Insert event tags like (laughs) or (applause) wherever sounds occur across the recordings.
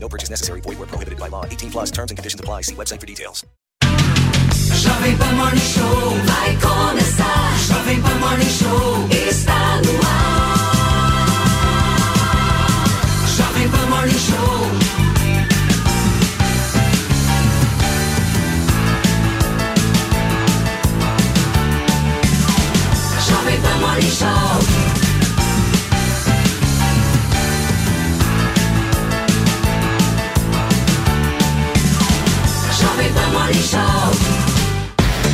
No purchase necessary. Void where prohibited by law. 18 plus terms and conditions apply. See website for details. Jovem Pan Morning Show vai começar. Jovem Pan Morning Show está no ar. Jovem Pan Morning Show. Jovem Pan Morning Show. Jovem Pan Morning Show.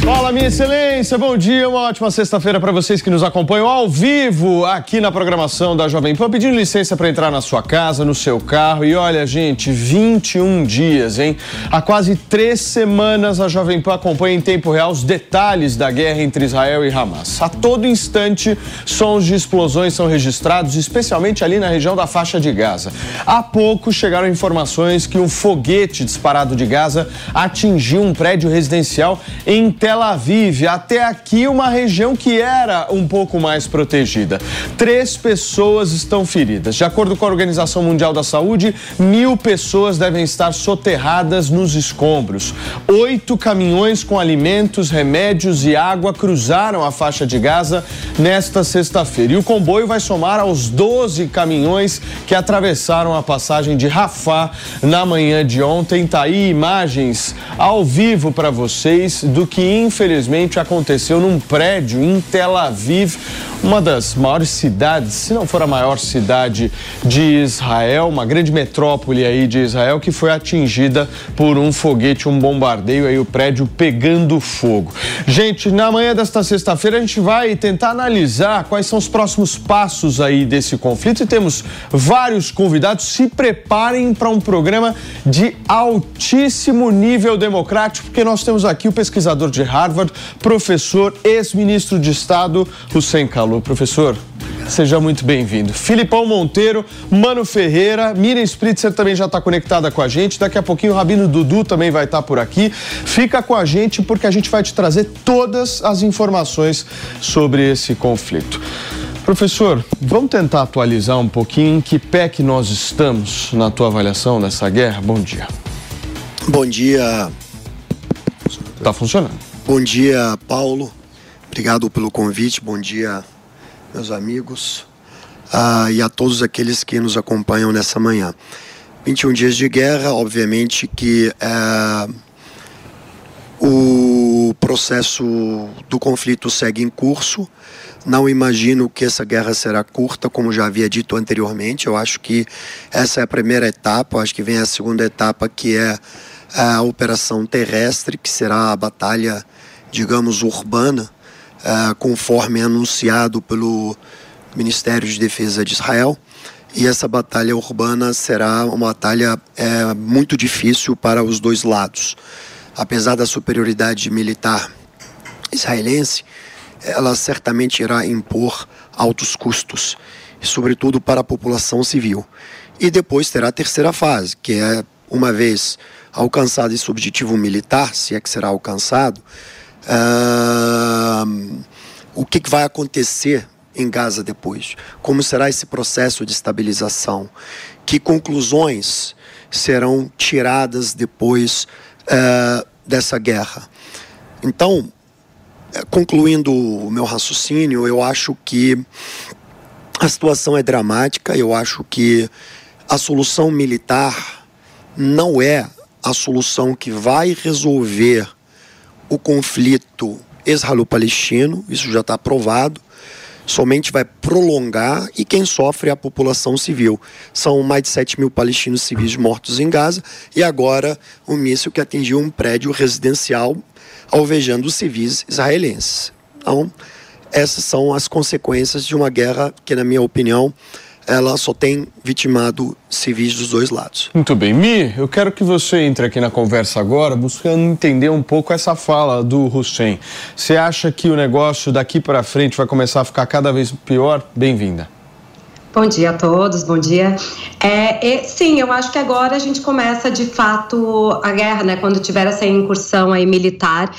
Fala, minha excelência, bom dia, uma ótima sexta-feira para vocês que nos acompanham ao vivo aqui na programação da Jovem Pan. Pedindo licença para entrar na sua casa, no seu carro. E olha, gente, 21 dias, hein? Há quase três semanas a Jovem Pan acompanha em tempo real os detalhes da guerra entre Israel e Hamas. A todo instante, sons de explosões são registrados, especialmente ali na região da faixa de Gaza. Há pouco chegaram informações que um foguete disparado de Gaza atingiu um prédio residencial em Tel Aviv, até aqui uma região que era um pouco mais protegida. Três pessoas estão feridas. De acordo com a Organização Mundial da Saúde, mil pessoas devem estar soterradas nos escombros. Oito caminhões com alimentos, remédios e água cruzaram a faixa de Gaza nesta sexta-feira. E o comboio vai somar aos 12 caminhões que atravessaram a passagem de Rafah na manhã de ontem. Tá aí imagens ao vivo para vocês do que infelizmente aconteceu num prédio em Tel Aviv, uma das maiores cidades, se não for a maior cidade de Israel, uma grande metrópole aí de Israel que foi atingida por um foguete, um bombardeio aí o prédio pegando fogo. Gente, na manhã desta sexta-feira a gente vai tentar analisar quais são os próximos passos aí desse conflito e temos vários convidados. Se preparem para um programa de altíssimo nível democrático, porque nós temos aqui o pesquisador de Harvard, professor, ex-ministro de Estado, Hussein Kalu. Professor, seja muito bem-vindo. Filipão Monteiro, Mano Ferreira, Miriam Spritzer também já está conectada com a gente. Daqui a pouquinho o Rabino Dudu também vai estar por aqui. Fica com a gente porque a gente vai te trazer todas as informações sobre esse conflito. Professor, vamos tentar atualizar um pouquinho em que pé que nós estamos na tua avaliação dessa guerra? Bom dia. Bom dia. Tá funcionando. Bom dia, Paulo. Obrigado pelo convite. Bom dia, meus amigos. Ah, e a todos aqueles que nos acompanham nessa manhã. 21 dias de guerra, obviamente que é, o processo do conflito segue em curso. Não imagino que essa guerra será curta, como já havia dito anteriormente. Eu acho que essa é a primeira etapa. Eu acho que vem a segunda etapa, que é a operação terrestre, que será a batalha, digamos, urbana, uh, conforme anunciado pelo Ministério de Defesa de Israel. E essa batalha urbana será uma batalha é, muito difícil para os dois lados. Apesar da superioridade militar israelense, ela certamente irá impor altos custos, sobretudo para a população civil. E depois terá a terceira fase, que é, uma vez alcançado esse objetivo militar, se é que será alcançado, uh, o que, que vai acontecer em Gaza depois? Como será esse processo de estabilização? Que conclusões serão tiradas depois uh, dessa guerra? Então, concluindo o meu raciocínio, eu acho que a situação é dramática, eu acho que a solução militar não é a solução que vai resolver o conflito israelo-palestino, isso já está provado, somente vai prolongar e quem sofre é a população civil. São mais de 7 mil palestinos civis mortos em Gaza e agora um míssil que atingiu um prédio residencial alvejando civis israelenses. Então, essas são as consequências de uma guerra que, na minha opinião, ela só tem vitimado civis dos dois lados. Muito bem. Mi, eu quero que você entre aqui na conversa agora, buscando entender um pouco essa fala do Hussein. Você acha que o negócio daqui para frente vai começar a ficar cada vez pior? Bem-vinda. Bom dia a todos, bom dia. É, sim, eu acho que agora a gente começa de fato a guerra, né? Quando tiver essa incursão aí militar.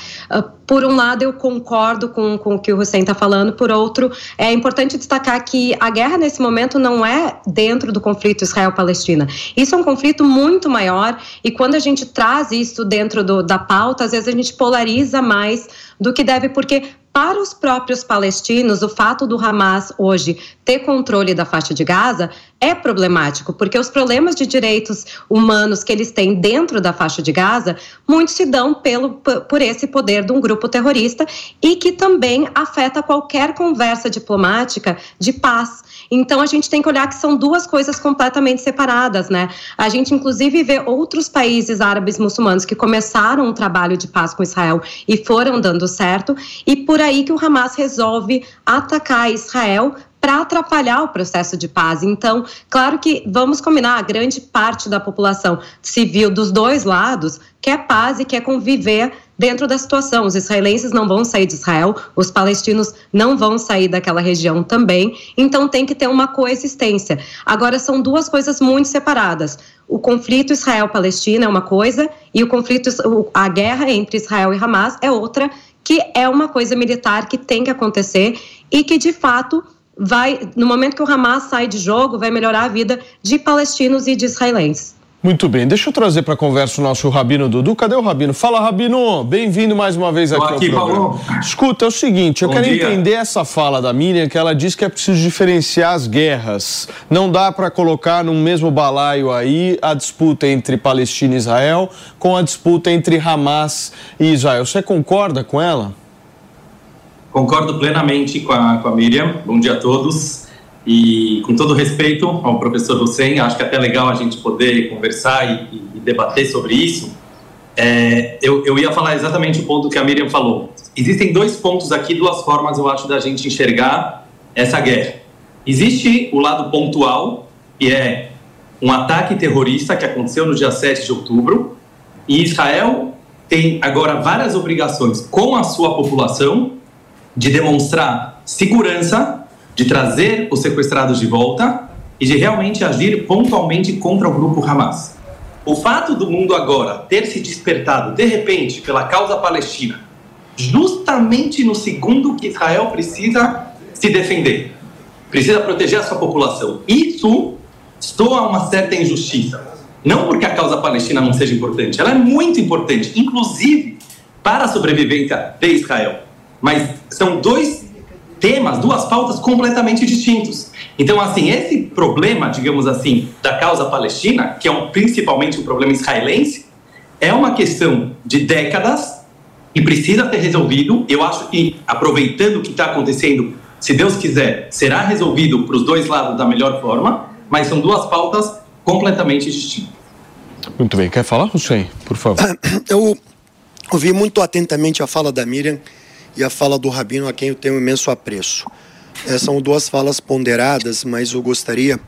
Por um lado, eu concordo com, com o que o Hussein está falando, por outro, é importante destacar que a guerra nesse momento não é dentro do conflito Israel-Palestina. Isso é um conflito muito maior e quando a gente traz isso dentro do, da pauta, às vezes a gente polariza mais do que deve, porque para os próprios palestinos, o fato do Hamas hoje ter controle da faixa de Gaza é problemático, porque os problemas de direitos humanos que eles têm dentro da faixa de Gaza, muitos se dão pelo, por esse poder de um grupo terrorista e que também afeta qualquer conversa diplomática de paz. Então a gente tem que olhar que são duas coisas completamente separadas, né? A gente inclusive vê outros países árabes muçulmanos que começaram um trabalho de paz com Israel e foram dando certo, e por aí que o Hamas resolve atacar Israel para atrapalhar o processo de paz. Então, claro que vamos combinar, a grande parte da população civil dos dois lados quer paz e quer conviver dentro da situação. Os israelenses não vão sair de Israel, os palestinos não vão sair daquela região também, então tem que ter uma coexistência. Agora, são duas coisas muito separadas. O conflito Israel-Palestina é uma coisa e o conflito, a guerra entre Israel e Hamas é outra, que é uma coisa militar que tem que acontecer e que, de fato, vai, no momento que o Hamas sai de jogo, vai melhorar a vida de palestinos e de israelenses. Muito bem, deixa eu trazer para a conversa o nosso Rabino Dudu. Cadê o Rabino? Fala, Rabino! Bem-vindo mais uma vez aqui, aqui ao programa. Paulo. Escuta, é o seguinte, eu Bom quero dia. entender essa fala da Miriam, que ela diz que é preciso diferenciar as guerras. Não dá para colocar no mesmo balaio aí a disputa entre Palestina e Israel com a disputa entre Hamas e Israel. Você concorda com ela? Concordo plenamente com a, com a Miriam. Bom dia a todos. E com todo respeito ao professor Hussein, acho que é até legal a gente poder conversar e, e debater sobre isso. É, eu, eu ia falar exatamente o ponto que a Miriam falou. Existem dois pontos aqui, duas formas, eu acho, da gente enxergar essa guerra. Existe o lado pontual, que é um ataque terrorista que aconteceu no dia 7 de outubro, e Israel tem agora várias obrigações com a sua população de demonstrar segurança, de trazer os sequestrados de volta e de realmente agir pontualmente contra o grupo Hamas. O fato do mundo agora ter se despertado de repente pela causa palestina, justamente no segundo que Israel precisa se defender, precisa proteger a sua população, isso soa uma certa injustiça. Não porque a causa palestina não seja importante, ela é muito importante, inclusive para a sobrevivência de Israel. Mas são dois temas, duas pautas completamente distintos. Então, assim, esse problema, digamos assim, da causa palestina, que é um, principalmente um problema israelense, é uma questão de décadas e precisa ser resolvido. Eu acho que, aproveitando o que está acontecendo, se Deus quiser, será resolvido para os dois lados da melhor forma, mas são duas pautas completamente distintas. Muito bem. Quer falar, Hussein, por favor? (coughs) Eu ouvi muito atentamente a fala da Miriam e a fala do Rabino, a quem eu tenho imenso apreço. É, são duas falas ponderadas, mas eu gostaria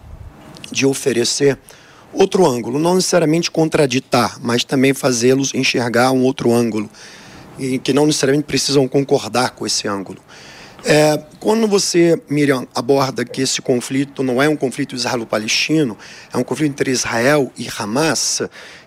de oferecer outro ângulo, não necessariamente contraditar, mas também fazê-los enxergar um outro ângulo, e que não necessariamente precisam concordar com esse ângulo. É, quando você, Miriam, aborda que esse conflito não é um conflito israelo-palestino, é um conflito entre Israel e Hamas,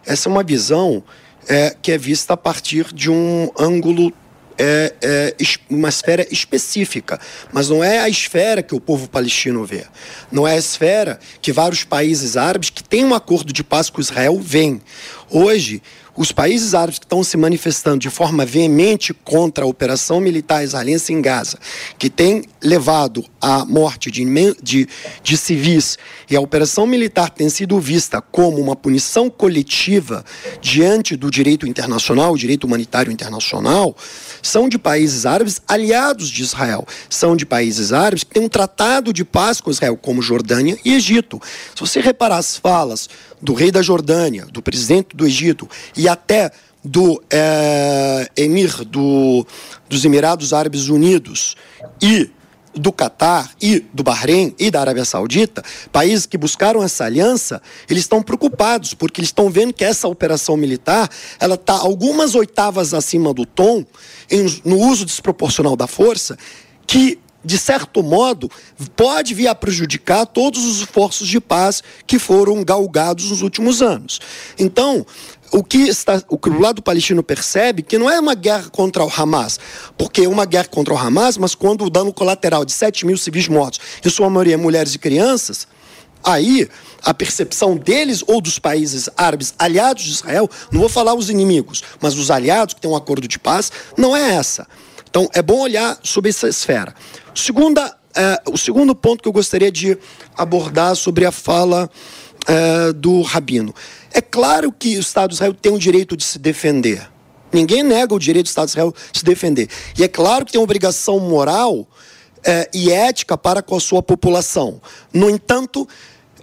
essa é uma visão é, que é vista a partir de um ângulo é, é, uma esfera específica, mas não é a esfera que o povo palestino vê. Não é a esfera que vários países árabes que têm um acordo de paz com Israel veem. Hoje, os países árabes que estão se manifestando de forma veemente contra a operação militar israelense em Gaza, que tem levado à morte de, de, de civis, e a operação militar tem sido vista como uma punição coletiva diante do direito internacional, direito humanitário internacional, são de países árabes aliados de Israel. São de países árabes que têm um tratado de paz com Israel, como Jordânia e Egito. Se você reparar as falas do rei da Jordânia, do presidente do Egito e até do é, emir do, dos Emirados Árabes Unidos e do Catar e do Bahrein e da Arábia Saudita, países que buscaram essa aliança, eles estão preocupados porque eles estão vendo que essa operação militar ela está algumas oitavas acima do tom em, no uso desproporcional da força, que de certo modo, pode vir a prejudicar todos os esforços de paz que foram galgados nos últimos anos. Então, o que, está, o que o lado palestino percebe que não é uma guerra contra o Hamas, porque é uma guerra contra o Hamas, mas quando o dano colateral de 7 mil civis mortos, em sua maioria mulheres e crianças, aí a percepção deles ou dos países árabes aliados de Israel, não vou falar os inimigos, mas os aliados que têm um acordo de paz, não é essa. Então é bom olhar sobre essa esfera. Segunda, é, o segundo ponto que eu gostaria de abordar sobre a fala é, do Rabino. É claro que o Estado de Israel tem o direito de se defender. Ninguém nega o direito do Estado de Israel de se defender. E é claro que tem uma obrigação moral é, e ética para com a sua população. No entanto,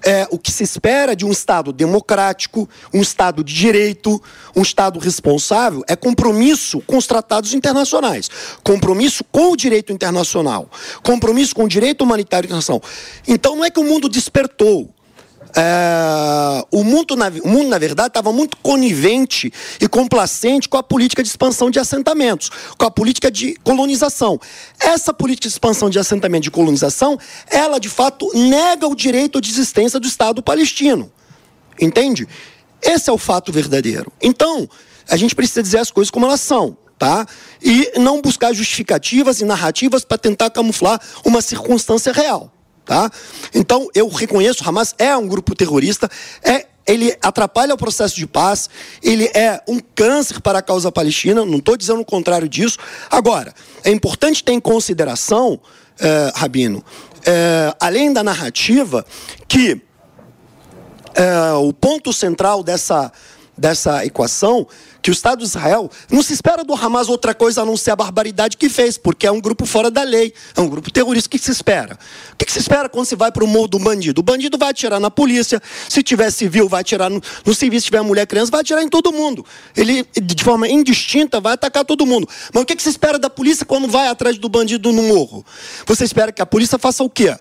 é, o que se espera de um Estado democrático, um Estado de direito, um Estado responsável, é compromisso com os tratados internacionais, compromisso com o direito internacional, compromisso com o direito humanitário internacional. Então não é que o mundo despertou. É, o, mundo, na, o mundo, na verdade, estava muito conivente e complacente com a política de expansão de assentamentos, com a política de colonização. Essa política de expansão de assentamento de colonização, ela de fato nega o direito de existência do Estado palestino. Entende? Esse é o fato verdadeiro. Então, a gente precisa dizer as coisas como elas são. Tá? E não buscar justificativas e narrativas para tentar camuflar uma circunstância real. Tá? Então, eu reconheço, Hamas é um grupo terrorista, é, ele atrapalha o processo de paz, ele é um câncer para a causa palestina, não estou dizendo o contrário disso. Agora, é importante ter em consideração, é, Rabino, é, além da narrativa, que é, o ponto central dessa, dessa equação que o Estado de Israel não se espera do Hamas outra coisa a não ser a barbaridade que fez, porque é um grupo fora da lei, é um grupo terrorista. O que se espera? O que se espera quando se vai para o morro do bandido? O bandido vai atirar na polícia, se tiver civil, vai atirar no, no civil, se tiver mulher, criança, vai atirar em todo mundo. Ele, de forma indistinta, vai atacar todo mundo. Mas o que se espera da polícia quando vai atrás do bandido no morro? Você espera que a polícia faça o quê?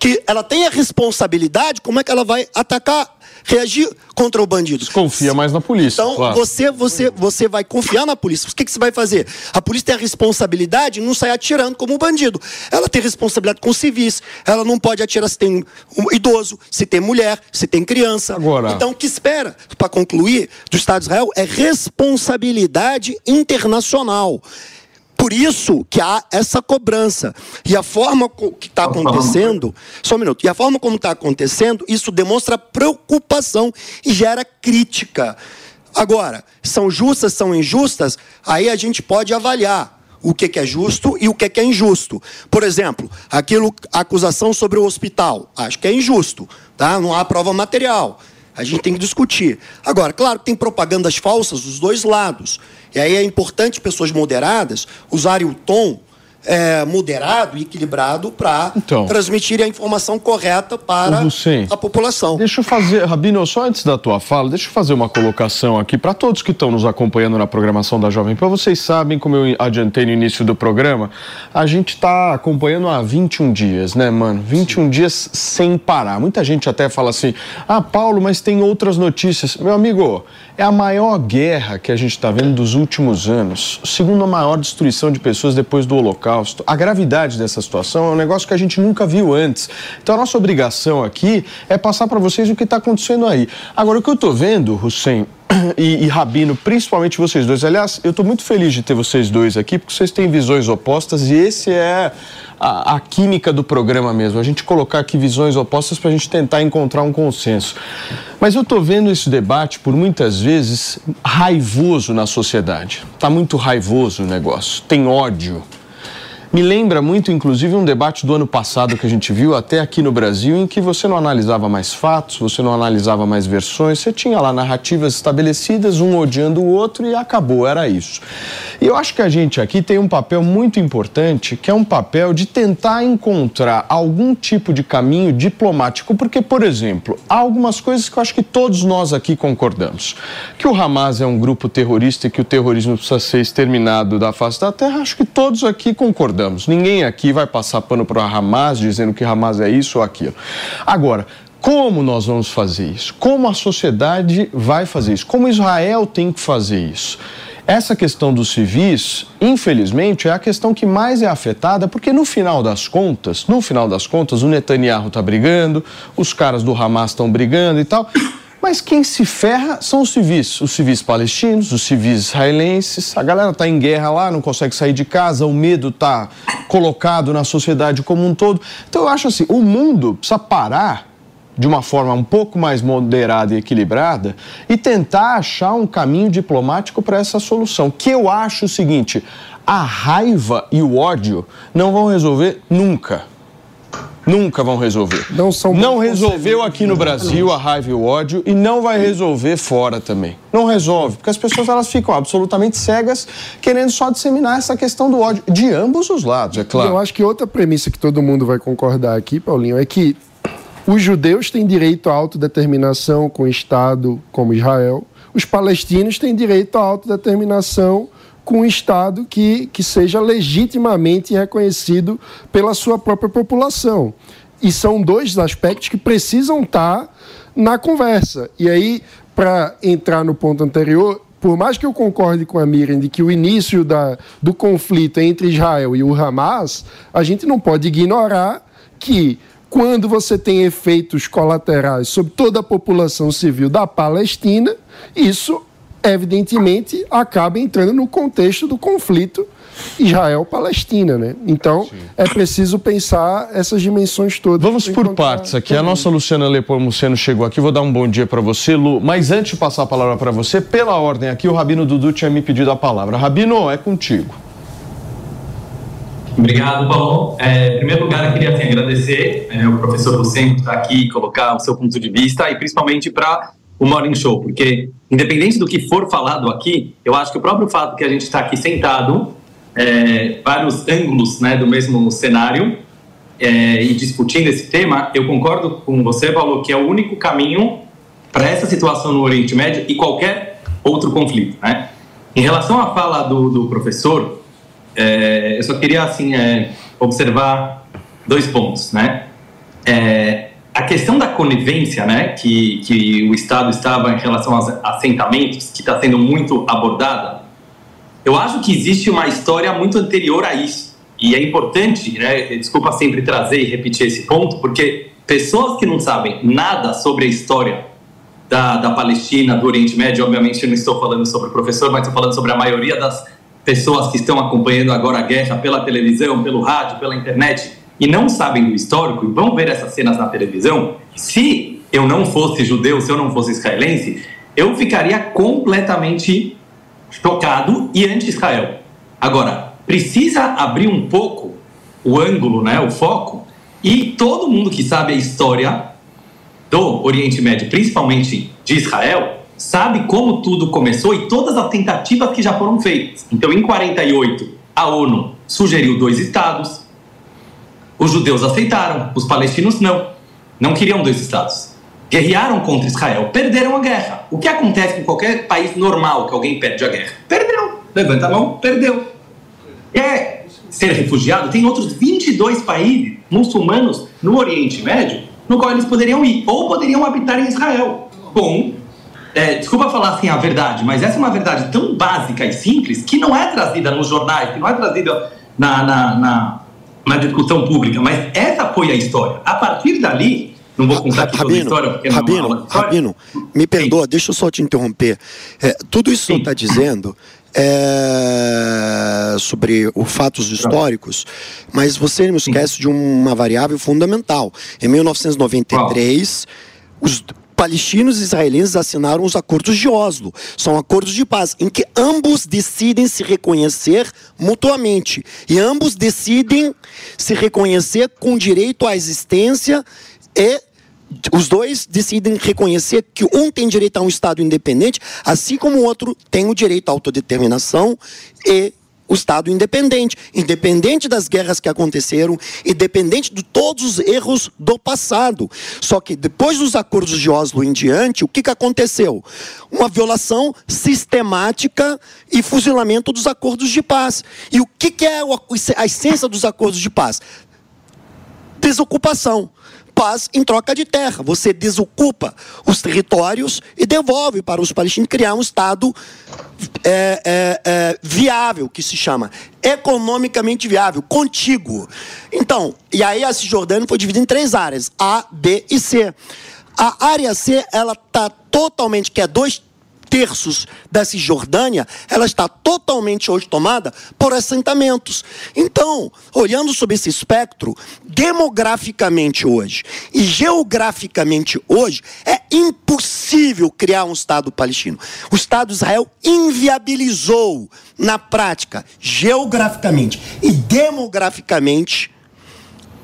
Que ela tenha responsabilidade, como é que ela vai atacar reagir contra o bandido. Confia mais na polícia. Então, claro. você, você, você vai confiar na polícia. O que, que você vai fazer? A polícia tem a responsabilidade de não sair atirando como um bandido. Ela tem responsabilidade com civis. Ela não pode atirar se tem um idoso, se tem mulher, se tem criança. Agora... Então, o que espera, para concluir, do Estado de Israel é responsabilidade internacional. Por isso que há essa cobrança. E a forma que está acontecendo, só um minuto, e a forma como está acontecendo, isso demonstra preocupação e gera crítica. Agora, são justas, são injustas, aí a gente pode avaliar o que, é justo e o que, é injusto. Por exemplo, aquilo, a acusação sobre o hospital, acho que é injusto, tá? Não há prova material. A gente tem que discutir. Agora, claro que tem propagandas falsas dos dois lados. E aí é importante pessoas moderadas usarem o tom é, moderado e equilibrado para então, transmitir a informação correta para a população. Deixa eu fazer, Rabino, só antes da tua fala, deixa eu fazer uma colocação aqui para todos que estão nos acompanhando na programação da Jovem Pan. Vocês sabem, como eu adiantei no início do programa, a gente está acompanhando há 21 dias, né, mano? 21 Sim. dias sem parar. Muita gente até fala assim: ah, Paulo, mas tem outras notícias. Meu amigo, é a maior guerra que a gente está vendo dos últimos anos, segundo a maior destruição de pessoas depois do Holocausto. A gravidade dessa situação é um negócio que a gente nunca viu antes. Então a nossa obrigação aqui é passar para vocês o que está acontecendo aí. Agora, o que eu estou vendo, Hussein, (coughs) e, e, Rabino, principalmente vocês dois. Aliás, eu estou muito feliz de ter vocês dois aqui, porque vocês têm visões opostas e esse é a, a química do programa mesmo. A gente colocar aqui visões opostas para a gente tentar encontrar um consenso. Mas eu estou vendo esse debate por muitas vezes raivoso na sociedade. Está muito raivoso o negócio. Tem ódio me lembra muito, inclusive, um debate do ano passado que a gente viu até aqui no Brasil, em que você não analisava mais fatos, você não analisava mais versões, você tinha lá narrativas estabelecidas, um odiando o outro e acabou, era isso. E eu acho que a gente aqui tem um papel muito importante, que é um papel de tentar encontrar algum tipo de caminho diplomático, porque, por exemplo, há algumas coisas que eu acho que todos nós aqui concordamos. Que o Hamas é um grupo terrorista e que o terrorismo precisa ser exterminado da face da terra, acho que todos aqui concordamos concordamos. Ninguém aqui vai passar pano para Hamas dizendo que Hamas é isso ou aquilo. Agora, como nós vamos fazer isso? Como a sociedade vai fazer isso? Como Israel tem que fazer isso? Essa questão dos civis, infelizmente, é a questão que mais é afetada, porque no final das contas, no final das contas, o Netanyahu está brigando, os caras do Hamas estão brigando e tal. Mas quem se ferra são os civis, os civis palestinos, os civis israelenses. A galera está em guerra lá, não consegue sair de casa, o medo está colocado na sociedade como um todo. Então eu acho assim, o mundo precisa parar de uma forma um pouco mais moderada e equilibrada e tentar achar um caminho diplomático para essa solução. Que eu acho o seguinte: a raiva e o ódio não vão resolver nunca. Nunca vão resolver. Não são Não resolveu aqui no Brasil a raiva e o ódio e não vai resolver fora também. Não resolve, porque as pessoas elas ficam absolutamente cegas querendo só disseminar essa questão do ódio de ambos os lados, é claro. Eu acho que outra premissa que todo mundo vai concordar aqui, Paulinho, é que os judeus têm direito à autodeterminação com o Estado como Israel. Os palestinos têm direito à autodeterminação com um Estado que, que seja legitimamente reconhecido pela sua própria população. E são dois aspectos que precisam estar na conversa. E aí, para entrar no ponto anterior, por mais que eu concorde com a Miriam de que o início da, do conflito entre Israel e o Hamas, a gente não pode ignorar que quando você tem efeitos colaterais sobre toda a população civil da Palestina, isso evidentemente acaba entrando no contexto do conflito Israel-Palestina, né? Então Sim. é preciso pensar essas dimensões todas. Vamos por partes aqui. A nossa Luciana Lepomuceno chegou aqui. Vou dar um bom dia para você, Lu. Mas antes de passar a palavra para você, pela ordem aqui, o Rabino Dudu tinha me pedido a palavra. Rabino, é contigo. Obrigado, Paulo. É, em primeiro lugar, eu queria assim, agradecer é, o professor Lucen por estar aqui e colocar o seu ponto de vista e principalmente para o Morning Show, porque independente do que for falado aqui, eu acho que o próprio fato que a gente está aqui sentado, é, vários ângulos né, do mesmo cenário é, e discutindo esse tema, eu concordo com você, Paulo, que é o único caminho para essa situação no Oriente Médio e qualquer outro conflito. Né? Em relação à fala do, do professor, é, eu só queria assim é, observar dois pontos, né? É, a questão da conivência, né, que, que o Estado estava em relação aos assentamentos, que está sendo muito abordada, eu acho que existe uma história muito anterior a isso. E é importante, né, desculpa sempre trazer e repetir esse ponto, porque pessoas que não sabem nada sobre a história da, da Palestina, do Oriente Médio, obviamente eu não estou falando sobre o professor, mas estou falando sobre a maioria das pessoas que estão acompanhando agora a guerra pela televisão, pelo rádio, pela internet e não sabem do histórico e vão ver essas cenas na televisão, se eu não fosse judeu, se eu não fosse israelense, eu ficaria completamente chocado e anti-Israel. Agora, precisa abrir um pouco o ângulo, né, o foco, e todo mundo que sabe a história do Oriente Médio, principalmente de Israel, sabe como tudo começou e todas as tentativas que já foram feitas. Então, em 48, a ONU sugeriu dois estados. Os judeus aceitaram, os palestinos não. Não queriam dois estados. Guerrearam contra Israel, perderam a guerra. O que acontece com qualquer país normal que alguém perde a guerra? Perdeu. Levanta a mão, perdeu. Quer ser refugiado? Tem outros 22 países muçulmanos no Oriente Médio no qual eles poderiam ir, ou poderiam habitar em Israel. Bom, é, desculpa falar assim a verdade, mas essa é uma verdade tão básica e simples que não é trazida nos jornais, que não é trazida na, na, na, na discussão pública, mas essa foi a história. A partir dali, não vou contar aqui Rabino, toda a história, porque Rabino, não é história. Rabino, me perdoa, deixa eu só te interromper. É, tudo isso que você está dizendo é sobre os fatos históricos, mas você não esquece de uma variável fundamental. Em 1993, os palestinos e israelenses assinaram os acordos de Oslo. São acordos de paz em que ambos decidem se reconhecer mutuamente e ambos decidem se reconhecer com direito à existência e os dois decidem reconhecer que um tem direito a um Estado independente, assim como o outro tem o direito à autodeterminação e o Estado independente, independente das guerras que aconteceram, independente de todos os erros do passado. Só que depois dos acordos de Oslo em diante, o que, que aconteceu? Uma violação sistemática e fuzilamento dos acordos de paz. E o que, que é a essência dos acordos de paz? Desocupação paz em troca de terra. Você desocupa os territórios e devolve para os palestinos criar um Estado é, é, é, viável, que se chama economicamente viável, contíguo. Então, e aí a Cisjordânia foi dividida em três áreas, A, B e C. A área C, ela está totalmente, que é dois terços da Cisjordânia, ela está totalmente hoje tomada por assentamentos. Então, olhando sobre esse espectro, demograficamente hoje e geograficamente hoje, é impossível criar um Estado palestino. O Estado de Israel inviabilizou, na prática, geograficamente e demograficamente,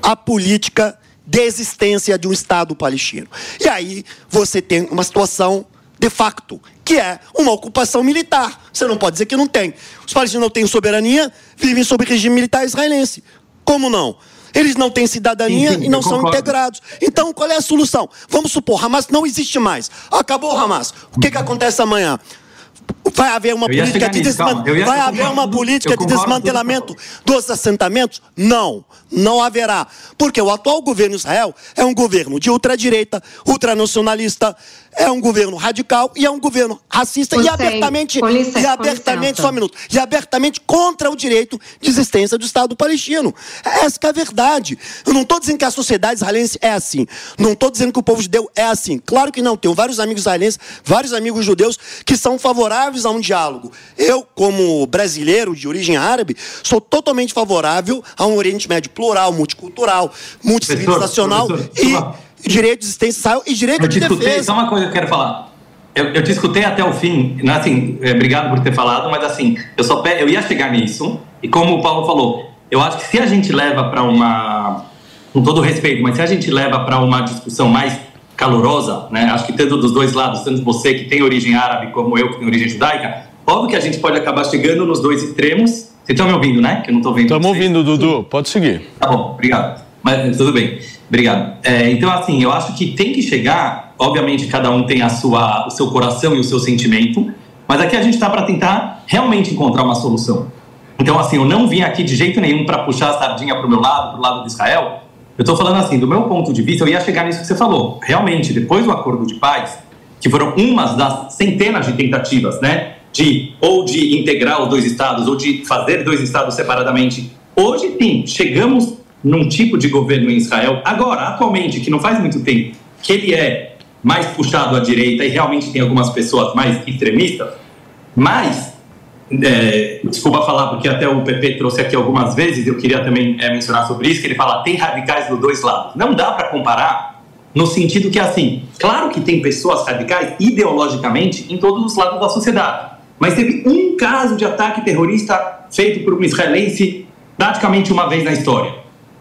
a política de existência de um Estado palestino. E aí você tem uma situação de facto, que é uma ocupação militar. Você não pode dizer que não tem. Os palestinos não têm soberania, vivem sob regime militar israelense. Como não? Eles não têm cidadania e não são integrados. Então, qual é a solução? Vamos supor, Hamas não existe mais. Acabou o Hamas. O que, que acontece amanhã? Vai haver uma política de, desman... vai haver uma política de desmantelamento dos assentamentos? Não, não haverá. Porque o atual governo de Israel é um governo de ultradireita, ultranacionalista, é um governo radical e é um governo racista e abertamente, licença, e abertamente, só um minuto, e abertamente contra o direito de existência do Estado palestino. Essa é a verdade. Eu não estou dizendo que a sociedade israelense é assim. Não estou dizendo que o povo judeu é assim. Claro que não. Tenho vários amigos israelenses, vários amigos judeus que são favoráveis a um diálogo. Eu, como brasileiro de origem árabe, sou totalmente favorável a um Oriente Médio plural, multicultural, multicivilizacional e direito de existência e direito eu de te defesa. Só uma coisa que eu quero falar. Eu, eu te escutei até o fim, né, assim, é, obrigado por ter falado, mas assim, eu só eu ia chegar nisso, e como o Paulo falou, eu acho que se a gente leva para uma, com todo respeito, mas se a gente leva para uma discussão mais calorosa, né, acho que tanto dos dois lados, tanto você que tem origem árabe como eu que tenho origem judaica, óbvio que a gente pode acabar chegando nos dois extremos. Vocês estão me ouvindo, né? Que eu não estou vendo. Estamos ouvindo, Dudu. Pode seguir. Tá bom, obrigado. Mas tudo bem. Obrigado. É, então, assim, eu acho que tem que chegar. Obviamente, cada um tem a sua, o seu coração e o seu sentimento, mas aqui a gente está para tentar realmente encontrar uma solução. Então, assim, eu não vim aqui de jeito nenhum para puxar a sardinha para o meu lado, para o lado de Israel. Eu estou falando assim, do meu ponto de vista, eu ia chegar nisso que você falou. Realmente, depois do acordo de paz, que foram umas das centenas de tentativas, né, de ou de integrar os dois estados ou de fazer dois estados separadamente. Hoje, sim, chegamos num tipo de governo em Israel, agora, atualmente, que não faz muito tempo, que ele é mais puxado à direita e realmente tem algumas pessoas mais extremistas, mas, é, desculpa falar, porque até o PP trouxe aqui algumas vezes, eu queria também é, mencionar sobre isso, que ele fala, tem radicais dos dois lados. Não dá para comparar no sentido que, assim, claro que tem pessoas radicais ideologicamente em todos os lados da sociedade, mas teve um caso de ataque terrorista feito por um israelense praticamente uma vez na história.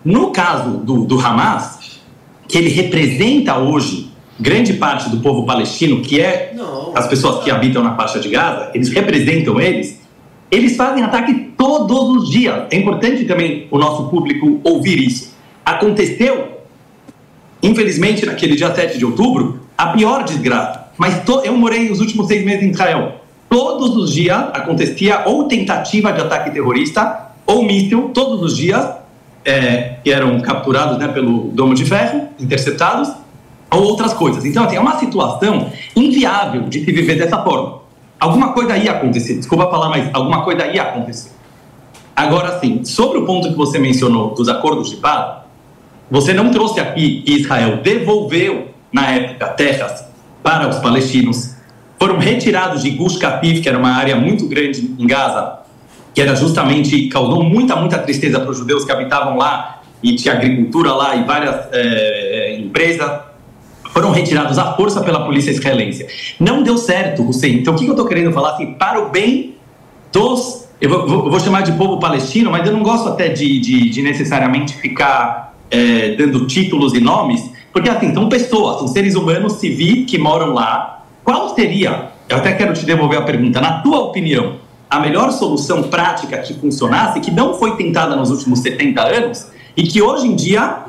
No caso do, do Hamas, que ele representa hoje grande parte do povo palestino, que é não, as pessoas que habitam na faixa de Gaza, eles representam eles, eles fazem ataque todos os dias. É importante também o nosso público ouvir isso. Aconteceu, infelizmente, naquele dia 7 de outubro, a pior desgraça. Mas to, eu morei os últimos seis meses em Israel. Todos os dias acontecia ou tentativa de ataque terrorista ou míssil, todos os dias, é, que eram capturados né, pelo Domo de Ferro, interceptados, ou outras coisas. Então, assim, é uma situação inviável de se viver dessa forma. Alguma coisa ia acontecer, desculpa falar, mas alguma coisa ia acontecer. Agora, sim, sobre o ponto que você mencionou dos acordos de paz, você não trouxe aqui que Israel devolveu, na época, terras para os palestinos. Foram retirados de Gush Katif, que era uma área muito grande em Gaza, que era justamente causou muita muita tristeza para os judeus que habitavam lá e tinha agricultura lá e várias é, empresas foram retirados à força pela polícia israelense. Não deu certo, Hussein. Então o que eu estou querendo falar assim para o bem dos eu vou, vou, chamar de povo palestino, mas eu não gosto até de, de, de necessariamente ficar é, dando títulos e nomes, porque assim, são pessoas, são seres humanos civis que moram lá. Qual seria, eu até quero te devolver a pergunta, na tua opinião, a melhor solução prática que funcionasse, que não foi tentada nos últimos 70 anos, e que hoje em dia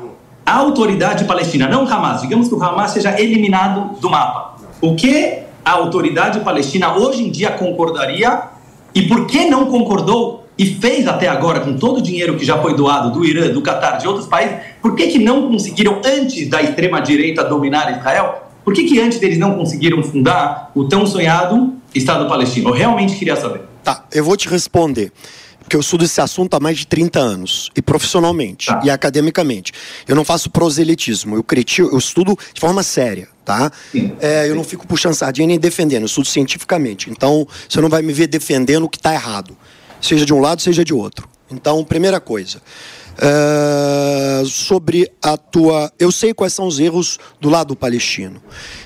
a autoridade palestina, não Hamas, digamos que o Hamas seja eliminado do mapa. O que a autoridade palestina hoje em dia concordaria e por que não concordou e fez até agora com todo o dinheiro que já foi doado do Irã, do Catar, de outros países, por que, que não conseguiram antes da extrema direita dominar Israel? Por que, que antes eles não conseguiram fundar o tão sonhado Estado palestino? Eu realmente queria saber. Tá, eu vou te responder porque eu estudo esse assunto há mais de 30 anos, e profissionalmente, tá. e academicamente. Eu não faço proselitismo, eu, critico, eu estudo de forma séria, tá? É, eu não fico puxando sardinha nem defendendo, eu estudo cientificamente. Então, você não vai me ver defendendo o que está errado, seja de um lado, seja de outro. Então, primeira coisa, Uh, sobre a tua. Eu sei quais são os erros do lado palestino.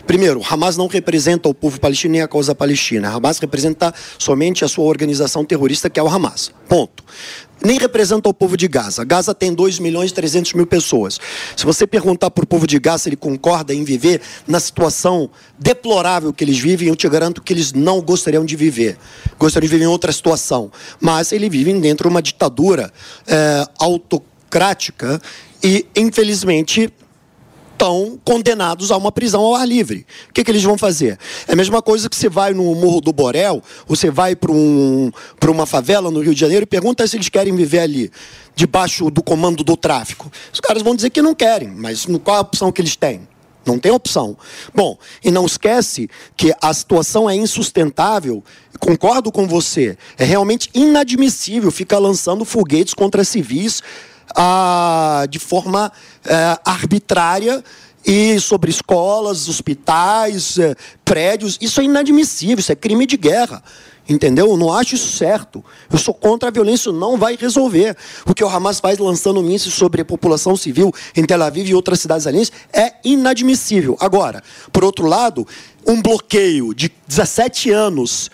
Primeiro, Hamas não representa o povo palestino nem a causa palestina. Hamas representa somente a sua organização terrorista, que é o Hamas. Ponto nem representa o povo de Gaza. Gaza tem 2 milhões e 300 mil pessoas. Se você perguntar para o povo de Gaza se ele concorda em viver na situação deplorável que eles vivem, eu te garanto que eles não gostariam de viver. Gostariam de viver em outra situação. Mas eles vivem dentro de uma ditadura é, autocrática e, infelizmente, estão condenados a uma prisão ao ar livre. O que, que eles vão fazer? É a mesma coisa que você vai no Morro do Borel, você vai para um, uma favela no Rio de Janeiro e pergunta se eles querem viver ali, debaixo do comando do tráfico. Os caras vão dizer que não querem, mas qual a opção que eles têm? Não tem opção. Bom, e não esquece que a situação é insustentável. Concordo com você. É realmente inadmissível ficar lançando foguetes contra civis de forma eh, arbitrária e sobre escolas, hospitais, eh, prédios. Isso é inadmissível, isso é crime de guerra. Entendeu? Eu não acho isso certo. Eu sou contra a violência, isso não vai resolver. O que o Hamas faz lançando mísseis sobre a população civil em Tel Aviv e outras cidades aliens é inadmissível. Agora, por outro lado, um bloqueio de 17 anos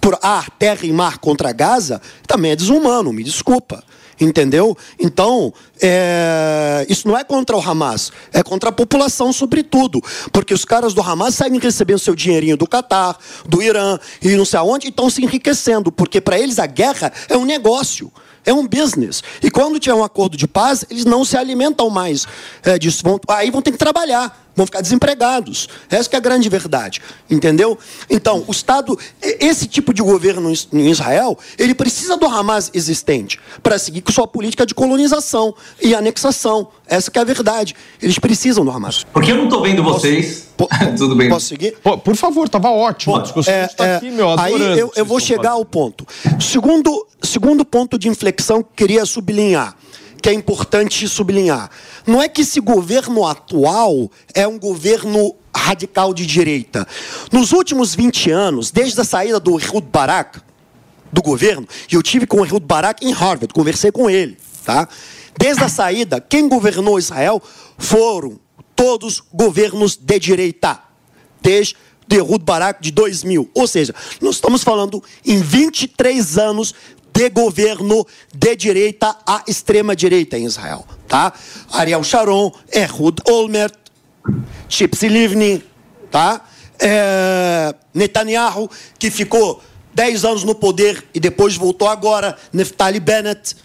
por ar, terra e mar contra Gaza também é desumano, me desculpa. Entendeu? Então, é... isso não é contra o Hamas, é contra a população, sobretudo. Porque os caras do Hamas saem recebendo seu dinheirinho do Catar, do Irã e não sei aonde, e estão se enriquecendo. Porque para eles a guerra é um negócio. É um business. E quando tiver um acordo de paz, eles não se alimentam mais é, disso. Vão, aí vão ter que trabalhar, vão ficar desempregados. Essa é a grande verdade. Entendeu? Então, o Estado, esse tipo de governo em Israel, ele precisa do Hamas existente para seguir com sua política de colonização e anexação. Essa é a verdade. Eles precisam do Hamas. Porque eu não estou vendo vocês. (laughs) Tudo bem. Posso seguir? Pô, por favor, estava ótimo. Pô, a discussão é, está é, aqui, meu, Aí eu, eu vou chegar fazendo. ao ponto. Segundo, segundo ponto de inflexão que queria sublinhar, que é importante sublinhar. Não é que esse governo atual é um governo radical de direita. Nos últimos 20 anos, desde a saída do Ehud Barak, do governo, e eu tive com o Ehud Barak em Harvard, conversei com ele, tá? Desde a saída, quem governou Israel foram todos governos de direita, desde Ehud Barak de 2000. Ou seja, nós estamos falando em 23 anos de governo de direita à extrema direita em Israel, tá? Ariel Sharon, Ehud Olmert, Chipsy Livni, tá? É, Netanyahu, que ficou 10 anos no poder e depois voltou agora, Neftali Bennett,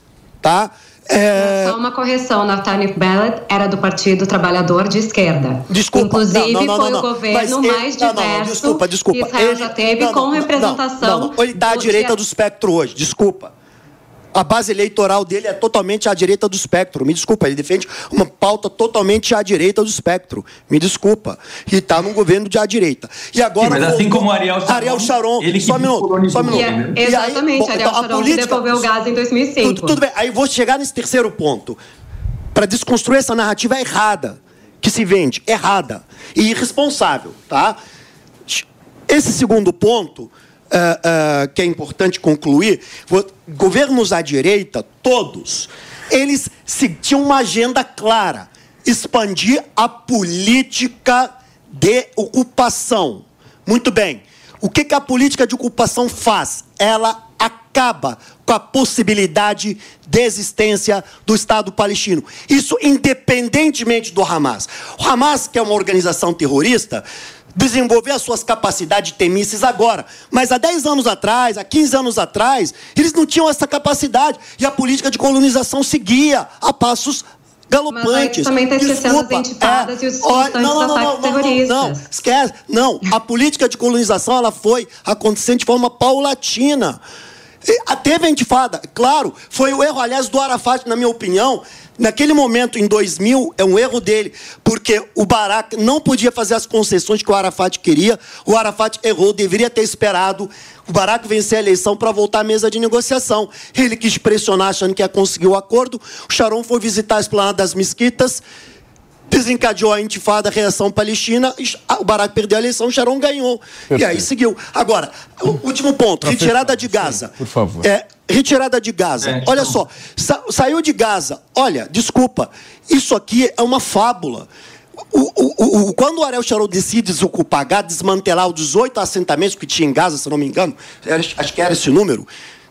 tá? É... Só uma correção, Nathaniel Bennett era do Partido Trabalhador de Esquerda. Desculpa, Inclusive, não, não, não, foi o governo mais diverso não, desculpa, desculpa. que Israel ele, já teve com representação. Ele está à direita do espectro hoje, desculpa. A base eleitoral dele é totalmente à direita do espectro. Me desculpa, ele defende uma pauta totalmente à direita do espectro. Me desculpa. E está num governo de à direita. E agora. Sim, mas assim como Ariel Sharon. Ariel Sharon ele só um minuto. Só um minuto. É, exatamente, aí, Ariel então, Sharon política, devolveu o gás em 2005. Tudo, tudo bem. Aí vou chegar nesse terceiro ponto. Para desconstruir essa narrativa errada que se vende, errada e irresponsável, tá? Esse segundo ponto uh, que é importante concluir, governos à direita, todos, eles tinham uma agenda clara: expandir a política de ocupação. Muito bem. O que, que a política de ocupação faz? Ela acaba com a possibilidade de existência do Estado palestino. Isso independentemente do Hamas. O Hamas, que é uma organização terrorista, desenvolver as suas capacidades de ter mísseis agora. Mas há 10 anos atrás, há 15 anos atrás, eles não tinham essa capacidade. E a política de colonização seguia a passos galopantes. Mas também está esquecendo as intifadas é, e os ó, não, não, não, não. Não, não, esquece. Não, a política de colonização ela foi acontecendo de forma paulatina. Teve a intifada, claro, foi o erro, aliás, do Arafat, na minha opinião, Naquele momento, em 2000, é um erro dele, porque o Barak não podia fazer as concessões que o Arafat queria. O Arafat errou, deveria ter esperado o Barak vencer a eleição para voltar à mesa de negociação. Ele quis pressionar, achando que ia conseguir o acordo. O Sharon foi visitar a esplanada das mesquitas, desencadeou a intifada, a reação palestina. O Barak perdeu a eleição, o Sharon ganhou. Perfeito. E aí seguiu. Agora, o último ponto: retirada de Gaza. Sim, por favor. É, retirada de Gaza. É, Olha então... só, sa saiu de Gaza. Olha, desculpa, isso aqui é uma fábula. O, o, o, quando o Ariel Sharon decide desocupar Gaza, desmantelar os 18 assentamentos que tinha em Gaza, se não me engano, acho que era esse número,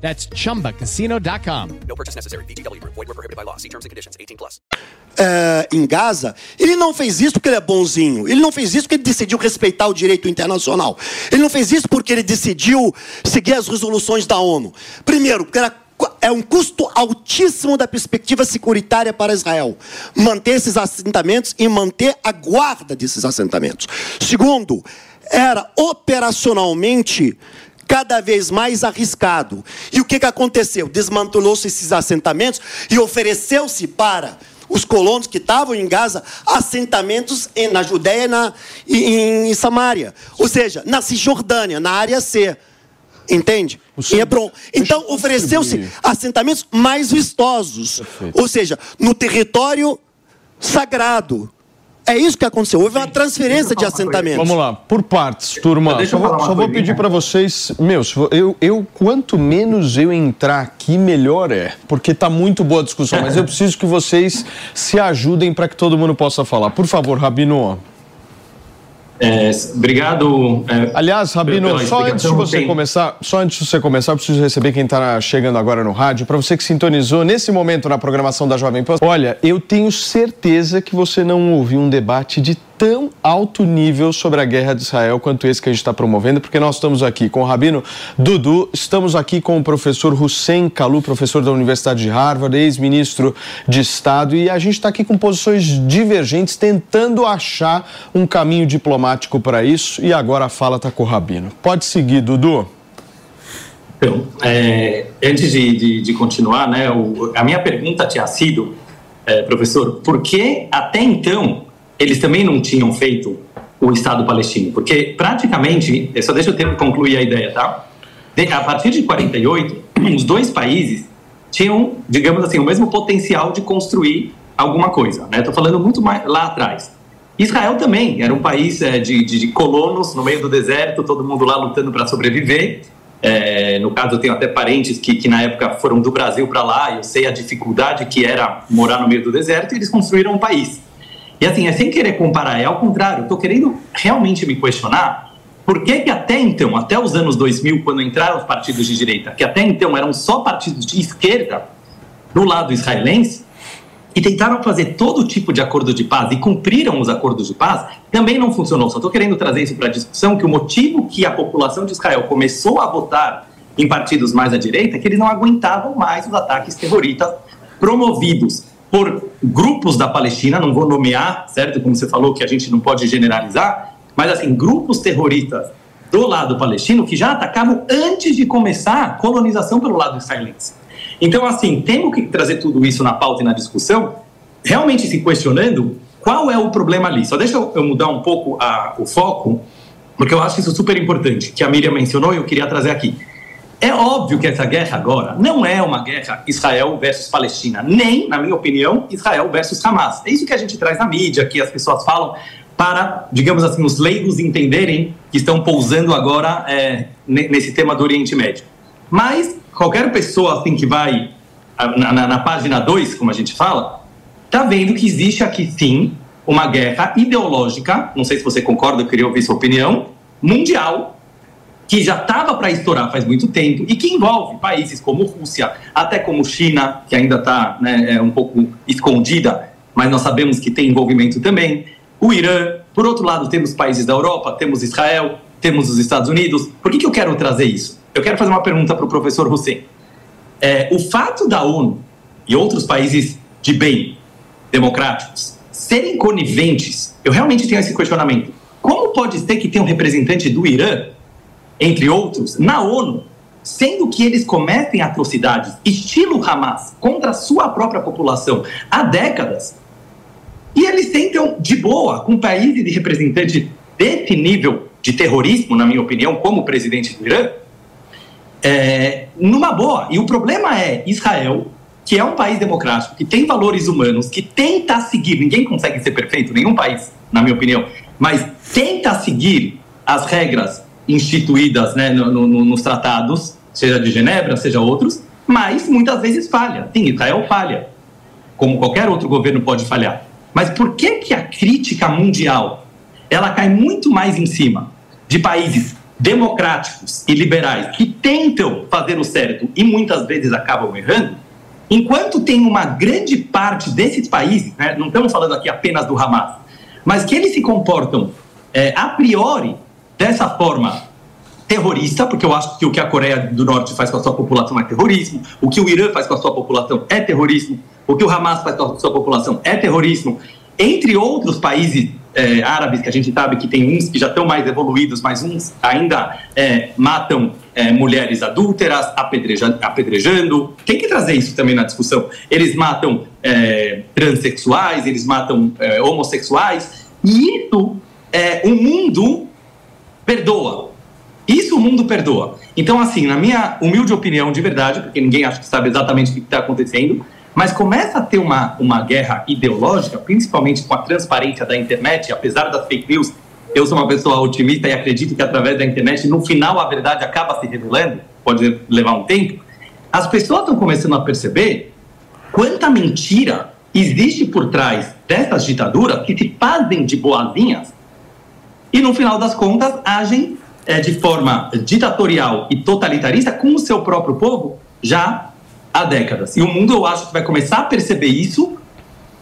That's chumbacasino.com. No purchase necessary. BGW. Void were prohibited by law. See terms and conditions 18 plus. É, em Gaza, ele não fez isso porque ele é bonzinho. Ele não fez isso porque ele decidiu respeitar o direito internacional. Ele não fez isso porque ele decidiu seguir as resoluções da ONU. Primeiro, porque era é um custo altíssimo da perspectiva securitária para Israel. Manter esses assentamentos e manter a guarda desses assentamentos. Segundo, era operacionalmente cada vez mais arriscado. E o que, que aconteceu? Desmantelou-se esses assentamentos e ofereceu-se para os colonos que estavam em Gaza assentamentos na Judéia e, na, em, em Samaria. Ou seja, na Cisjordânia, na área C. Entende? Em Hebron. Então, ofereceu-se assentamentos mais vistosos. Perfeito. Ou seja, no território sagrado. É isso que aconteceu. Houve uma transferência de assentamentos. Vamos lá, por partes, turma. Só vou, só vou pedir para vocês, meus, eu, eu quanto menos eu entrar aqui, melhor é, porque tá muito boa a discussão. Mas eu preciso que vocês se ajudem para que todo mundo possa falar. Por favor, Rabino. É, obrigado. É, Aliás, Rabino, só antes de você tem... começar, só antes de você começar, eu preciso receber quem está chegando agora no rádio. Para você que sintonizou nesse momento na programação da Jovem Pan, olha, eu tenho certeza que você não ouviu um debate de tão alto nível sobre a guerra de Israel quanto esse que a gente está promovendo, porque nós estamos aqui com o Rabino Dudu, estamos aqui com o professor Hussein Kalu, professor da Universidade de Harvard, ex-ministro de Estado, e a gente está aqui com posições divergentes, tentando achar um caminho diplomático para isso, e agora a fala está com o Rabino. Pode seguir, Dudu. Então, é, antes de, de, de, continuar, né, o, a minha pergunta tinha sido, é, professor, por que até então eles também não tinham feito o Estado palestino, porque praticamente, só deixa eu ter, concluir a ideia, tá? De, a partir de 48, (clears throat) os dois países tinham, digamos assim, o mesmo potencial de construir alguma coisa, né? Estou falando muito mais lá atrás. Israel também era um país é, de, de, de, colonos no meio do deserto, todo mundo lá lutando para sobreviver. É, no caso, eu tenho até parentes que, que na época foram do Brasil para lá, eu sei a dificuldade que era morar no meio do deserto, e eles construíram um país. E assim, é sem querer comparar, é ao contrário, estou querendo realmente me questionar por que, que até então, até os anos 2000, quando entraram os partidos de direita, que até então eram só partidos de esquerda, do lado israelense, e tentaram fazer todo tipo de acordo de paz e cumpriram os acordos de paz, também não funcionou. Só estou querendo trazer isso para a discussão que o motivo que a população de Israel começou a votar em partidos mais à direita é que eles não aguentavam mais os ataques terroristas promovidos por grupos da Palestina, não vou nomear, certo? Como você falou, que a gente não pode generalizar, mas assim, grupos terroristas do lado palestino que já atacavam antes de começar a colonização pelo lado israelense. Então, assim, temos que trazer tudo isso na pauta e na discussão, realmente se questionando qual é o problema ali. Só deixa eu mudar um pouco a, o foco, porque eu acho isso super importante, que a Miriam mencionou e eu queria trazer aqui. É óbvio que essa guerra agora não é uma guerra Israel versus Palestina, nem, na minha opinião, Israel versus Hamas. É isso que a gente traz na mídia, que as pessoas falam para, digamos assim, os leigos entenderem que estão pousando agora é, nesse tema do Oriente Médio. Mas qualquer pessoa assim que vai na, na, na página 2, como a gente fala, está vendo que existe aqui sim uma guerra ideológica, não sei se você concorda, eu queria ouvir sua opinião, mundial, que já estava para estourar faz muito tempo e que envolve países como Rússia, até como China, que ainda está né, é um pouco escondida, mas nós sabemos que tem envolvimento também, o Irã, por outro lado, temos países da Europa, temos Israel, temos os Estados Unidos. Por que, que eu quero trazer isso? Eu quero fazer uma pergunta para o professor Hussein. É, o fato da ONU e outros países de bem, democráticos, serem coniventes, eu realmente tenho esse questionamento. Como pode ser que tenha um representante do Irã, entre outros, na ONU, sendo que eles cometem atrocidades, estilo Hamas, contra a sua própria população há décadas, e eles tentam, de boa, com um país de representante desse nível de terrorismo, na minha opinião, como presidente do Irã, é, numa boa. E o problema é Israel, que é um país democrático, que tem valores humanos, que tenta seguir, ninguém consegue ser perfeito, nenhum país, na minha opinião, mas tenta seguir as regras instituídas né, no, no, nos tratados, seja de Genebra, seja outros, mas muitas vezes falha. Sim, Israel falha, como qualquer outro governo pode falhar. Mas por que, que a crítica mundial ela cai muito mais em cima de países democráticos e liberais que tentam fazer o certo e muitas vezes acabam errando, enquanto tem uma grande parte desses países, né, não estamos falando aqui apenas do Hamas, mas que eles se comportam é, a priori dessa forma terrorista, porque eu acho que o que a Coreia do Norte faz com a sua população é terrorismo, o que o Irã faz com a sua população é terrorismo, o que o Hamas faz com a sua população é terrorismo, entre outros países é, árabes que a gente sabe que tem uns que já estão mais evoluídos, mas uns ainda é, matam é, mulheres adúlteras, apedreja, apedrejando. Tem que trazer isso também na discussão. Eles matam transexuais, eles matam homossexuais, e isso é, o mundo perdoa. Isso o mundo perdoa. Então, assim, na minha humilde opinião, de verdade, porque ninguém acha que sabe exatamente o que está acontecendo, mas começa a ter uma, uma guerra ideológica, principalmente com a transparência da internet, apesar das fake news. Eu sou uma pessoa otimista e acredito que através da internet, no final, a verdade acaba se revelando, pode levar um tempo. As pessoas estão começando a perceber quanta mentira existe por trás dessas ditaduras que se fazem de boazinhas e, no final das contas, agem é, de forma ditatorial e totalitarista com o seu próprio povo já há décadas. E o mundo, eu acho que vai começar a perceber isso,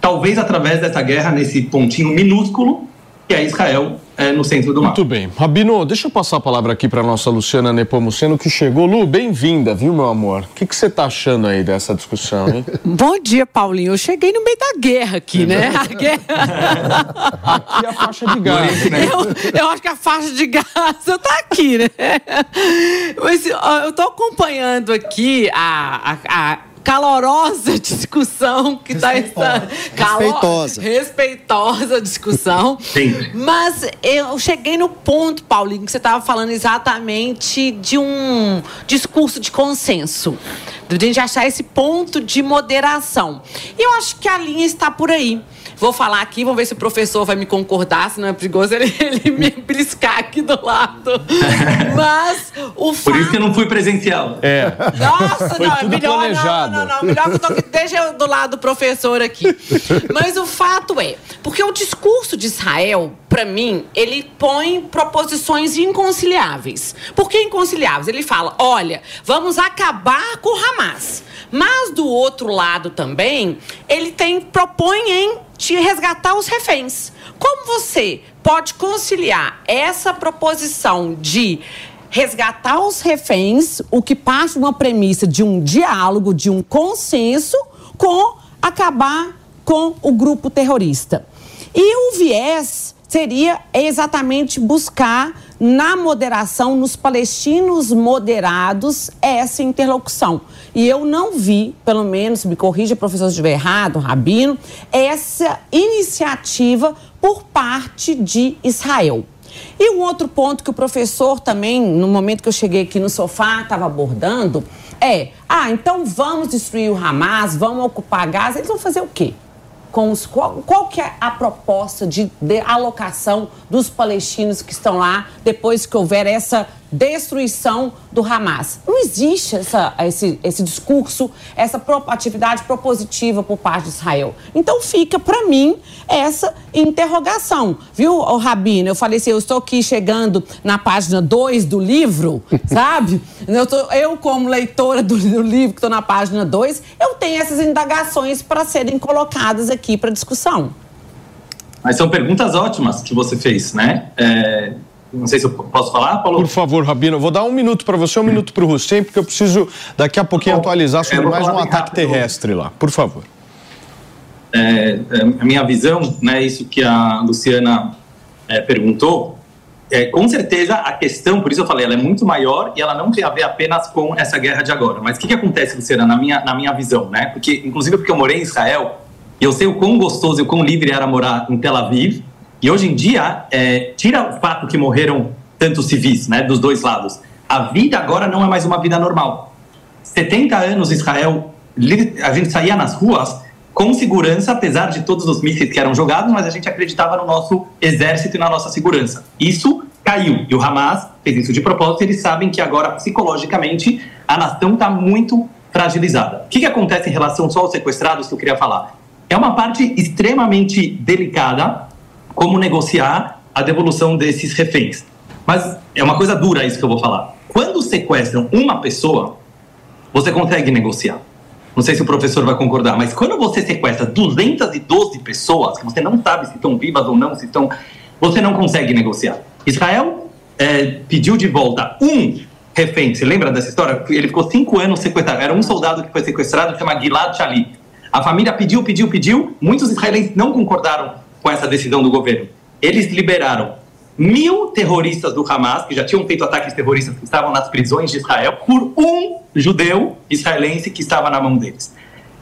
talvez através dessa guerra nesse pontinho minúsculo que é Israel é, no centro do mar. Muito bem. Rabino, deixa eu passar a palavra aqui para nossa Luciana Nepomuceno, que chegou. Lu, bem-vinda, viu, meu amor? O que, que você está achando aí dessa discussão, hein? (laughs) Bom dia, Paulinho. Eu cheguei no meio da guerra aqui, né? (laughs) A guerra... Aqui é a faixa de gás. eu, eu acho que a faixa de gás está aqui, né? Mas ó, eu estou acompanhando aqui a, a, a calorosa (laughs) discussão que está Respeitosa. respeitosa discussão. Sim. Mas eu cheguei no ponto, Paulinho, que você estava falando exatamente de um discurso de consenso. De a gente achar esse ponto de moderação. E eu acho que a linha está por aí. Vou falar aqui, vamos ver se o professor vai me concordar, se não é perigoso ele, (laughs) ele me briscar aqui do lado. Mas o fato... Por isso que eu não fui presencial. É. Nossa, Foi não, é melhor planejado. não, não, não, melhor que eu tô aqui, deixa eu do lado do professor aqui. Mas o fato é, porque o discurso de Israel, para mim, ele põe proposições inconciliáveis. Por que inconciliáveis? Ele fala, olha, vamos acabar com o Hamas. Mas do outro lado também, ele tem propõe em te resgatar os reféns. Como você pode conciliar essa proposição de resgatar os reféns, o que parte de uma premissa de um diálogo, de um consenso, com acabar com o grupo terrorista? E o viés seria exatamente buscar na moderação, nos palestinos moderados, essa interlocução. E eu não vi, pelo menos, me corrija, professor, se estiver errado, Rabino, essa iniciativa por parte de Israel. E um outro ponto que o professor também, no momento que eu cheguei aqui no sofá, estava abordando, é: ah, então vamos destruir o Hamas, vamos ocupar Gaza. Eles vão fazer o quê? Com os, qual, qual que é a proposta de, de alocação dos palestinos que estão lá depois que houver essa destruição do Hamas. Não existe essa, esse, esse discurso, essa atividade propositiva por parte de Israel. Então fica para mim essa interrogação. Viu, Rabino? Eu falei assim, eu estou aqui chegando na página 2 do livro, (laughs) sabe? Eu, tô, eu como leitora do, do livro que estou na página 2, eu tenho essas indagações para serem colocadas aqui para discussão. Mas são perguntas ótimas que você fez, né? É, não sei se eu posso falar, Paulo? Por favor, Rabino, eu vou dar um minuto para você, um minuto para o Hussein, porque eu preciso daqui a pouquinho Bom, atualizar sobre mais um ataque rápido. terrestre lá. Por favor. É, é, a minha visão, né, isso que a Luciana é, perguntou, é, com certeza a questão, por isso eu falei, ela é muito maior e ela não tem a ver apenas com essa guerra de agora. Mas o que, que acontece, Luciana, na minha, na minha visão, né? Porque, inclusive porque eu morei em Israel, e eu sei o quão gostoso e o quão livre era morar em Tel Aviv, e hoje em dia, é, tira o fato que morreram tantos civis, né, dos dois lados. A vida agora não é mais uma vida normal. 70 anos Israel, a gente saía nas ruas com segurança, apesar de todos os mísseis que eram jogados, mas a gente acreditava no nosso exército e na nossa segurança. Isso caiu. E o Hamas fez isso de propósito, eles sabem que agora, psicologicamente, a nação está muito fragilizada. O que, que acontece em relação só aos sequestrados que eu queria falar? É uma parte extremamente delicada, como negociar a devolução desses reféns. Mas é uma coisa dura isso que eu vou falar. Quando sequestram uma pessoa, você consegue negociar. Não sei se o professor vai concordar, mas quando você sequestra 212 pessoas, que você não sabe se estão vivas ou não, se estão. Você não consegue negociar. Israel é, pediu de volta um refém. Você lembra dessa história? Ele ficou cinco anos sequestrado. Era um soldado que foi sequestrado, que chama Gilad Shalit. A família pediu, pediu, pediu. Muitos israelenses não concordaram com essa decisão do governo. Eles liberaram mil terroristas do Hamas, que já tinham feito ataques terroristas que estavam nas prisões de Israel, por um judeu israelense que estava na mão deles.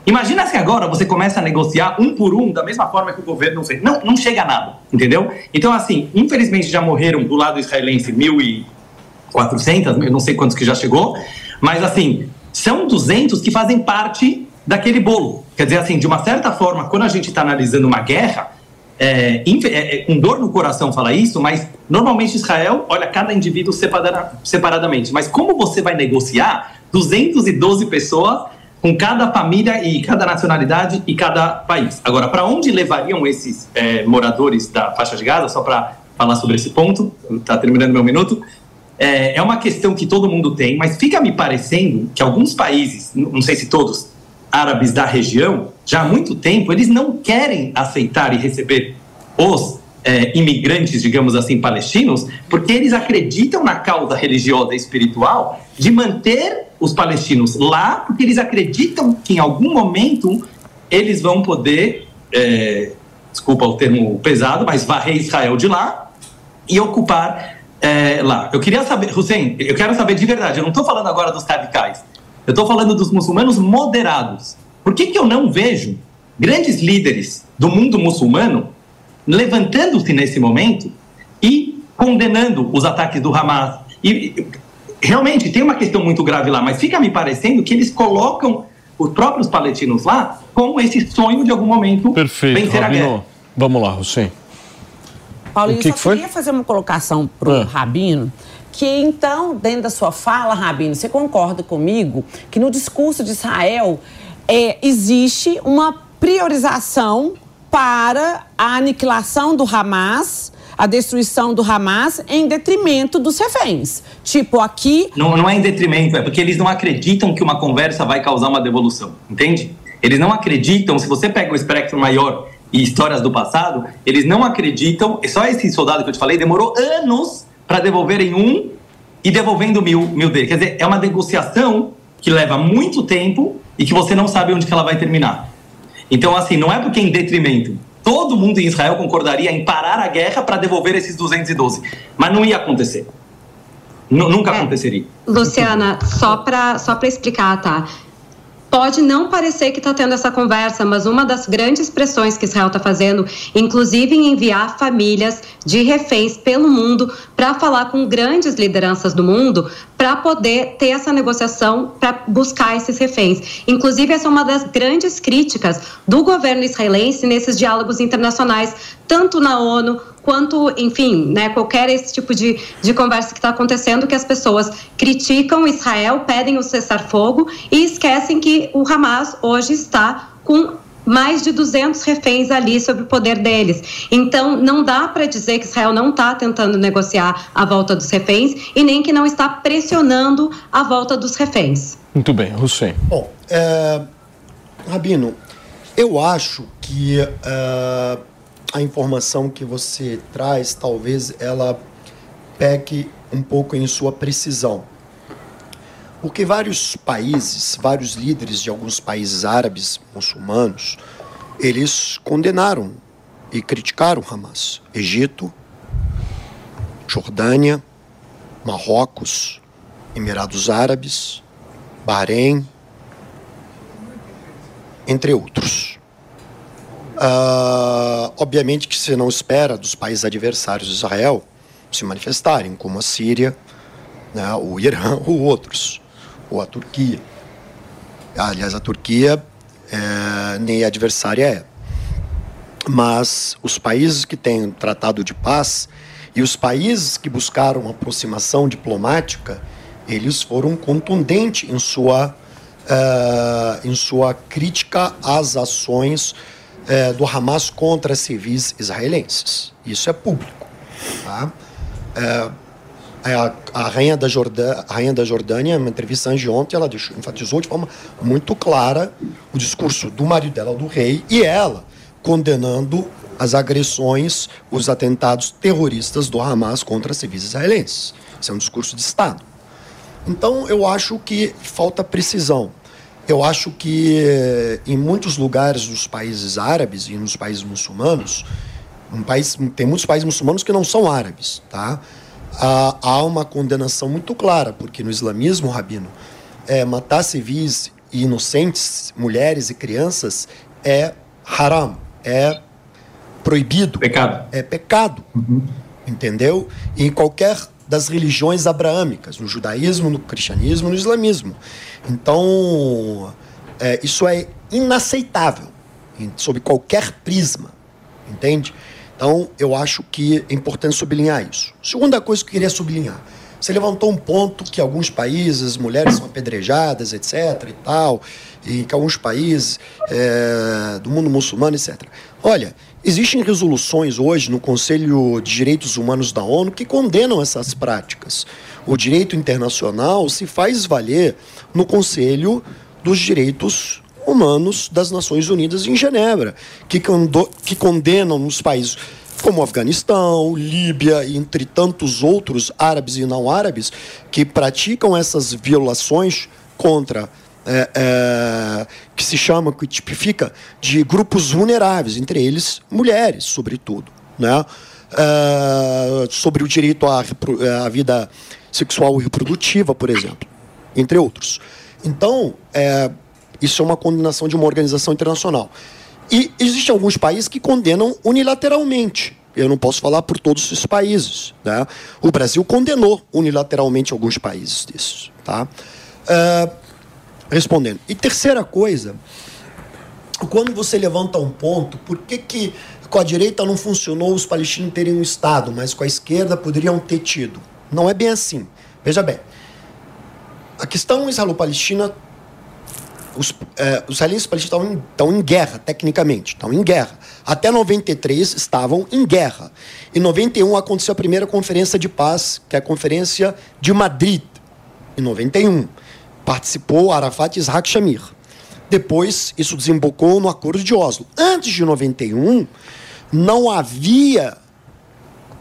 Imagina se agora você começa a negociar um por um da mesma forma que o governo fez. Não, não chega a nada, entendeu? Então, assim, infelizmente já morreram do lado israelense 1.400, eu não sei quantos que já chegou, mas assim, são 200 que fazem parte daquele bolo. Quer dizer, assim, de uma certa forma, quando a gente está analisando uma guerra, é, é, é, com dor no coração falar isso, mas normalmente Israel olha cada indivíduo separada, separadamente. Mas como você vai negociar 212 pessoas com cada família e cada nacionalidade e cada país? Agora, para onde levariam esses é, moradores da faixa de Gaza? Só para falar sobre esse ponto, está terminando meu minuto. É, é uma questão que todo mundo tem, mas fica me parecendo que alguns países, não sei se todos, árabes da região, já há muito tempo, eles não querem aceitar e receber os é, imigrantes, digamos assim, palestinos, porque eles acreditam na causa religiosa e espiritual de manter os palestinos lá, porque eles acreditam que em algum momento eles vão poder, é, desculpa o termo pesado, mas varrer Israel de lá e ocupar é, lá. Eu queria saber, Hussein, eu quero saber de verdade, eu não estou falando agora dos radicais, eu estou falando dos muçulmanos moderados. Por que, que eu não vejo grandes líderes do mundo muçulmano levantando-se nesse momento e condenando os ataques do Hamas? E realmente tem uma questão muito grave lá, mas fica me parecendo que eles colocam os próprios palestinos lá com esse sonho de algum momento Perfeito, vencer Rabino. a guerra. Vamos lá, Hussein. Paulinho, que só que foi? queria fazer uma colocação para o ah. Rabino que então, dentro da sua fala, Rabino, você concorda comigo que no discurso de Israel é, existe uma priorização para a aniquilação do Hamas, a destruição do Hamas, em detrimento dos reféns. Tipo, aqui. Não, não é em detrimento, é porque eles não acreditam que uma conversa vai causar uma devolução, entende? Eles não acreditam, se você pega o espectro maior e histórias do passado, eles não acreditam. Só esse soldado que eu te falei demorou anos para devolverem um e devolvendo mil, mil dele. Quer dizer, é uma negociação que leva muito tempo e que você não sabe onde que ela vai terminar. Então, assim, não é porque em detrimento. Todo mundo em Israel concordaria em parar a guerra para devolver esses 212. Mas não ia acontecer. N nunca é. aconteceria. Luciana, só para só explicar, tá? Pode não parecer que está tendo essa conversa, mas uma das grandes pressões que Israel está fazendo, inclusive em enviar famílias de reféns pelo mundo para falar com grandes lideranças do mundo, para poder ter essa negociação para buscar esses reféns. Inclusive, essa é uma das grandes críticas do governo israelense nesses diálogos internacionais, tanto na ONU quanto, enfim, né, qualquer esse tipo de, de conversa que está acontecendo, que as pessoas criticam Israel, pedem o cessar-fogo e esquecem que o Hamas hoje está com mais de 200 reféns ali sob o poder deles. Então, não dá para dizer que Israel não está tentando negociar a volta dos reféns e nem que não está pressionando a volta dos reféns. Muito bem, Hussein. Bom, é, Rabino, eu acho que é, a informação que você traz, talvez ela peque um pouco em sua precisão. Porque vários países, vários líderes de alguns países árabes muçulmanos, eles condenaram e criticaram Hamas. Egito, Jordânia, Marrocos, Emirados Árabes, Bahrein, entre outros. Uh, obviamente que você não espera dos países adversários de Israel se manifestarem, como a Síria, né, o Irã (laughs) ou outros, ou a Turquia. Aliás, a Turquia é, nem adversária é. Mas os países que têm tratado de paz e os países que buscaram uma aproximação diplomática, eles foram contundentes em sua, uh, em sua crítica às ações uh, do Hamas contra civis israelenses. Isso é público. Tá? Uh, a, a, rainha da Jordânia, a rainha da Jordânia, uma entrevista de ontem, ela deixou, enfatizou de forma muito clara o discurso do marido dela, do rei, e ela condenando as agressões, os atentados terroristas do Hamas contra civis israelenses. Isso é um discurso de Estado. Então, eu acho que falta precisão. Eu acho que eh, em muitos lugares dos países árabes e nos países muçulmanos, um país, tem muitos países muçulmanos que não são árabes, tá? há, há uma condenação muito clara, porque no islamismo, Rabino, é, matar civis e inocentes, mulheres e crianças, é haram, é proibido. Pecado. É pecado. Uhum. Entendeu? E em qualquer das religiões abraâmicas, no judaísmo, no cristianismo, no islamismo. Então, é, isso é inaceitável, sob qualquer prisma, entende? Então, eu acho que é importante sublinhar isso. Segunda coisa que eu queria sublinhar. Você levantou um ponto que alguns países, mulheres são apedrejadas, etc. e tal, e que alguns países é, do mundo muçulmano, etc. Olha, existem resoluções hoje no Conselho de Direitos Humanos da ONU que condenam essas práticas. O direito internacional se faz valer no Conselho dos Direitos Humanos das Nações Unidas em Genebra, que, que condenam nos países como Afeganistão, Líbia entre tantos outros árabes e não árabes que praticam essas violações contra é, é, que se chama, que tipifica de grupos vulneráveis, entre eles mulheres, sobretudo, né? É, sobre o direito à, à, vida sexual e reprodutiva, por exemplo, entre outros. Então, é, isso é uma condenação de uma organização internacional. E existem alguns países que condenam unilateralmente. Eu não posso falar por todos os países. Né? O Brasil condenou unilateralmente alguns países desses. Tá? Uh, respondendo. E terceira coisa, quando você levanta um ponto, por que, que com a direita não funcionou os palestinos terem um Estado, mas com a esquerda poderiam ter tido? Não é bem assim. Veja bem, a questão israelo-palestina os, é, os israelenses palestinos estão, estão em guerra, tecnicamente, estão em guerra. Até 93 estavam em guerra. Em 91 aconteceu a primeira conferência de paz, que é a Conferência de Madrid, em 91. Participou Arafat e Isaac Shamir. Depois, isso desembocou no Acordo de Oslo. Antes de 91, não havia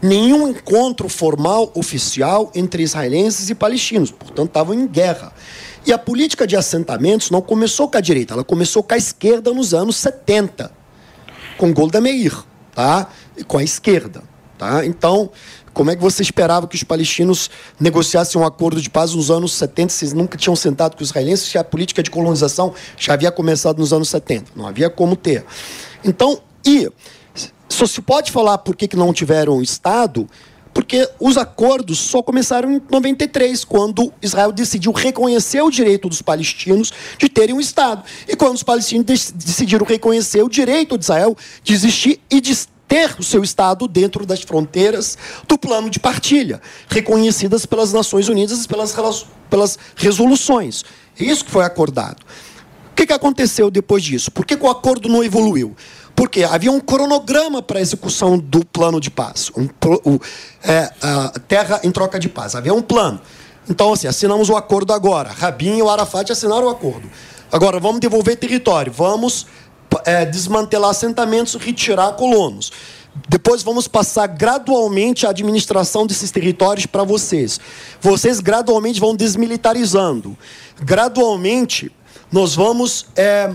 nenhum encontro formal oficial entre israelenses e palestinos, portanto, estavam em guerra. E a política de assentamentos não começou com a direita, ela começou com a esquerda nos anos 70, com Golda Meir, tá? E com a esquerda, tá? Então, como é que você esperava que os palestinos negociassem um acordo de paz nos anos 70? Vocês nunca tinham sentado com os israelenses, a política de colonização já havia começado nos anos 70. Não havia como ter. Então, e só se pode falar por que, que não tiveram Estado porque os acordos só começaram em 93, quando Israel decidiu reconhecer o direito dos palestinos de terem um Estado. E quando os palestinos decidiram reconhecer o direito de Israel de existir e de ter o seu Estado dentro das fronteiras do plano de partilha, reconhecidas pelas Nações Unidas e pelas, pelas resoluções. É isso que foi acordado. O que, que aconteceu depois disso? Por que, que o acordo não evoluiu? Porque havia um cronograma para a execução do plano de paz, um, o, é, terra em troca de paz. Havia um plano. Então, assim, assinamos o acordo agora. Rabin e o Arafat assinaram o acordo. Agora, vamos devolver território, vamos é, desmantelar assentamentos, retirar colonos. Depois vamos passar gradualmente a administração desses territórios para vocês. Vocês gradualmente vão desmilitarizando. Gradualmente, nós vamos. É,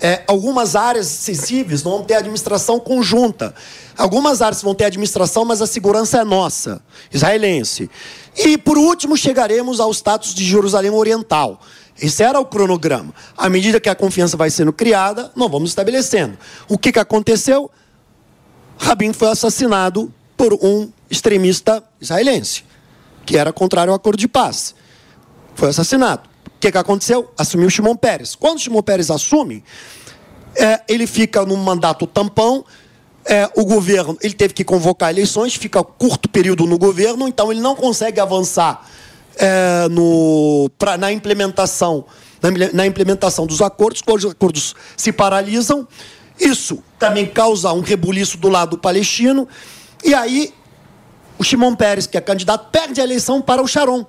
é, algumas áreas sensíveis vão ter administração conjunta. Algumas áreas vão ter administração, mas a segurança é nossa, israelense. E, por último, chegaremos ao status de Jerusalém Oriental. Esse era o cronograma. À medida que a confiança vai sendo criada, nós vamos estabelecendo. O que, que aconteceu? Rabin foi assassinado por um extremista israelense, que era contrário ao acordo de paz. Foi assassinado. O que, que aconteceu? Assumiu Shimon Peres. Quando Shimon Peres assume, é, ele fica num mandato tampão. É, o governo ele teve que convocar eleições, fica curto período no governo, então ele não consegue avançar é, no, pra, na implementação na, na implementação dos acordos, quando os acordos se paralisam. Isso também causa um rebuliço do lado palestino. E aí, o Shimon Peres, que é candidato, perde a eleição para o Sharon.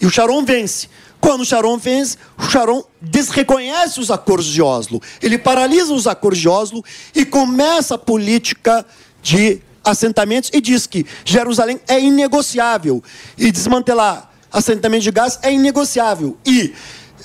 E o Sharon vence. Quando o Sharon vence, o Sharon desreconhece os acordos de Oslo. Ele paralisa os acordos de Oslo e começa a política de assentamentos e diz que Jerusalém é inegociável. E desmantelar assentamento de gás é inegociável. E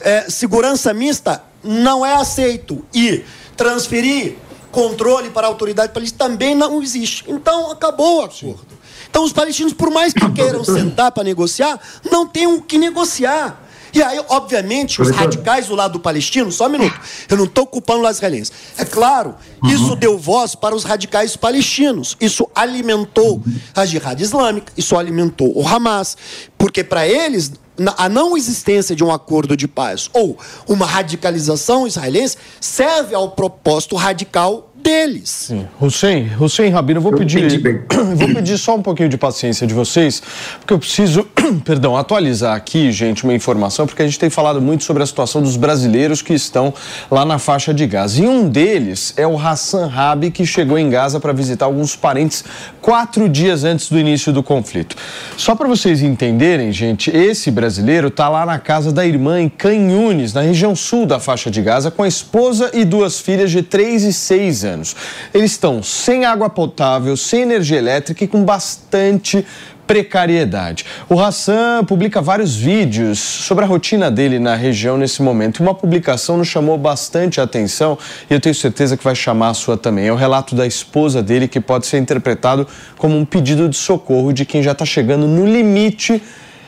é, segurança mista não é aceito. E transferir controle para a autoridade palestina também não existe. Então acabou o acordo. Então os palestinos, por mais que queiram sentar para negociar, não têm o que negociar. E aí, obviamente, os radicais do lado palestino, só um minuto, eu não estou culpando os israelenses. É claro, uhum. isso deu voz para os radicais palestinos. Isso alimentou a jihad islâmica, isso alimentou o Hamas, porque para eles a não existência de um acordo de paz ou uma radicalização israelense serve ao propósito radical deles. Sim. Hussein, Hussein Rabino, eu vou eu pedir, (coughs) vou pedir só um pouquinho de paciência de vocês, porque eu preciso, (coughs) perdão, atualizar aqui, gente, uma informação, porque a gente tem falado muito sobre a situação dos brasileiros que estão lá na faixa de Gaza. E um deles é o Hassan Rabi, que chegou em Gaza para visitar alguns parentes quatro dias antes do início do conflito. Só para vocês entenderem, gente, esse brasileiro está lá na casa da irmã em Canhunes, na região sul da faixa de Gaza, com a esposa e duas filhas de 3 e 6 anos anos. Eles estão sem água potável, sem energia elétrica e com bastante precariedade. O Hassan publica vários vídeos sobre a rotina dele na região nesse momento. Uma publicação nos chamou bastante a atenção e eu tenho certeza que vai chamar a sua também. É o relato da esposa dele que pode ser interpretado como um pedido de socorro de quem já está chegando no limite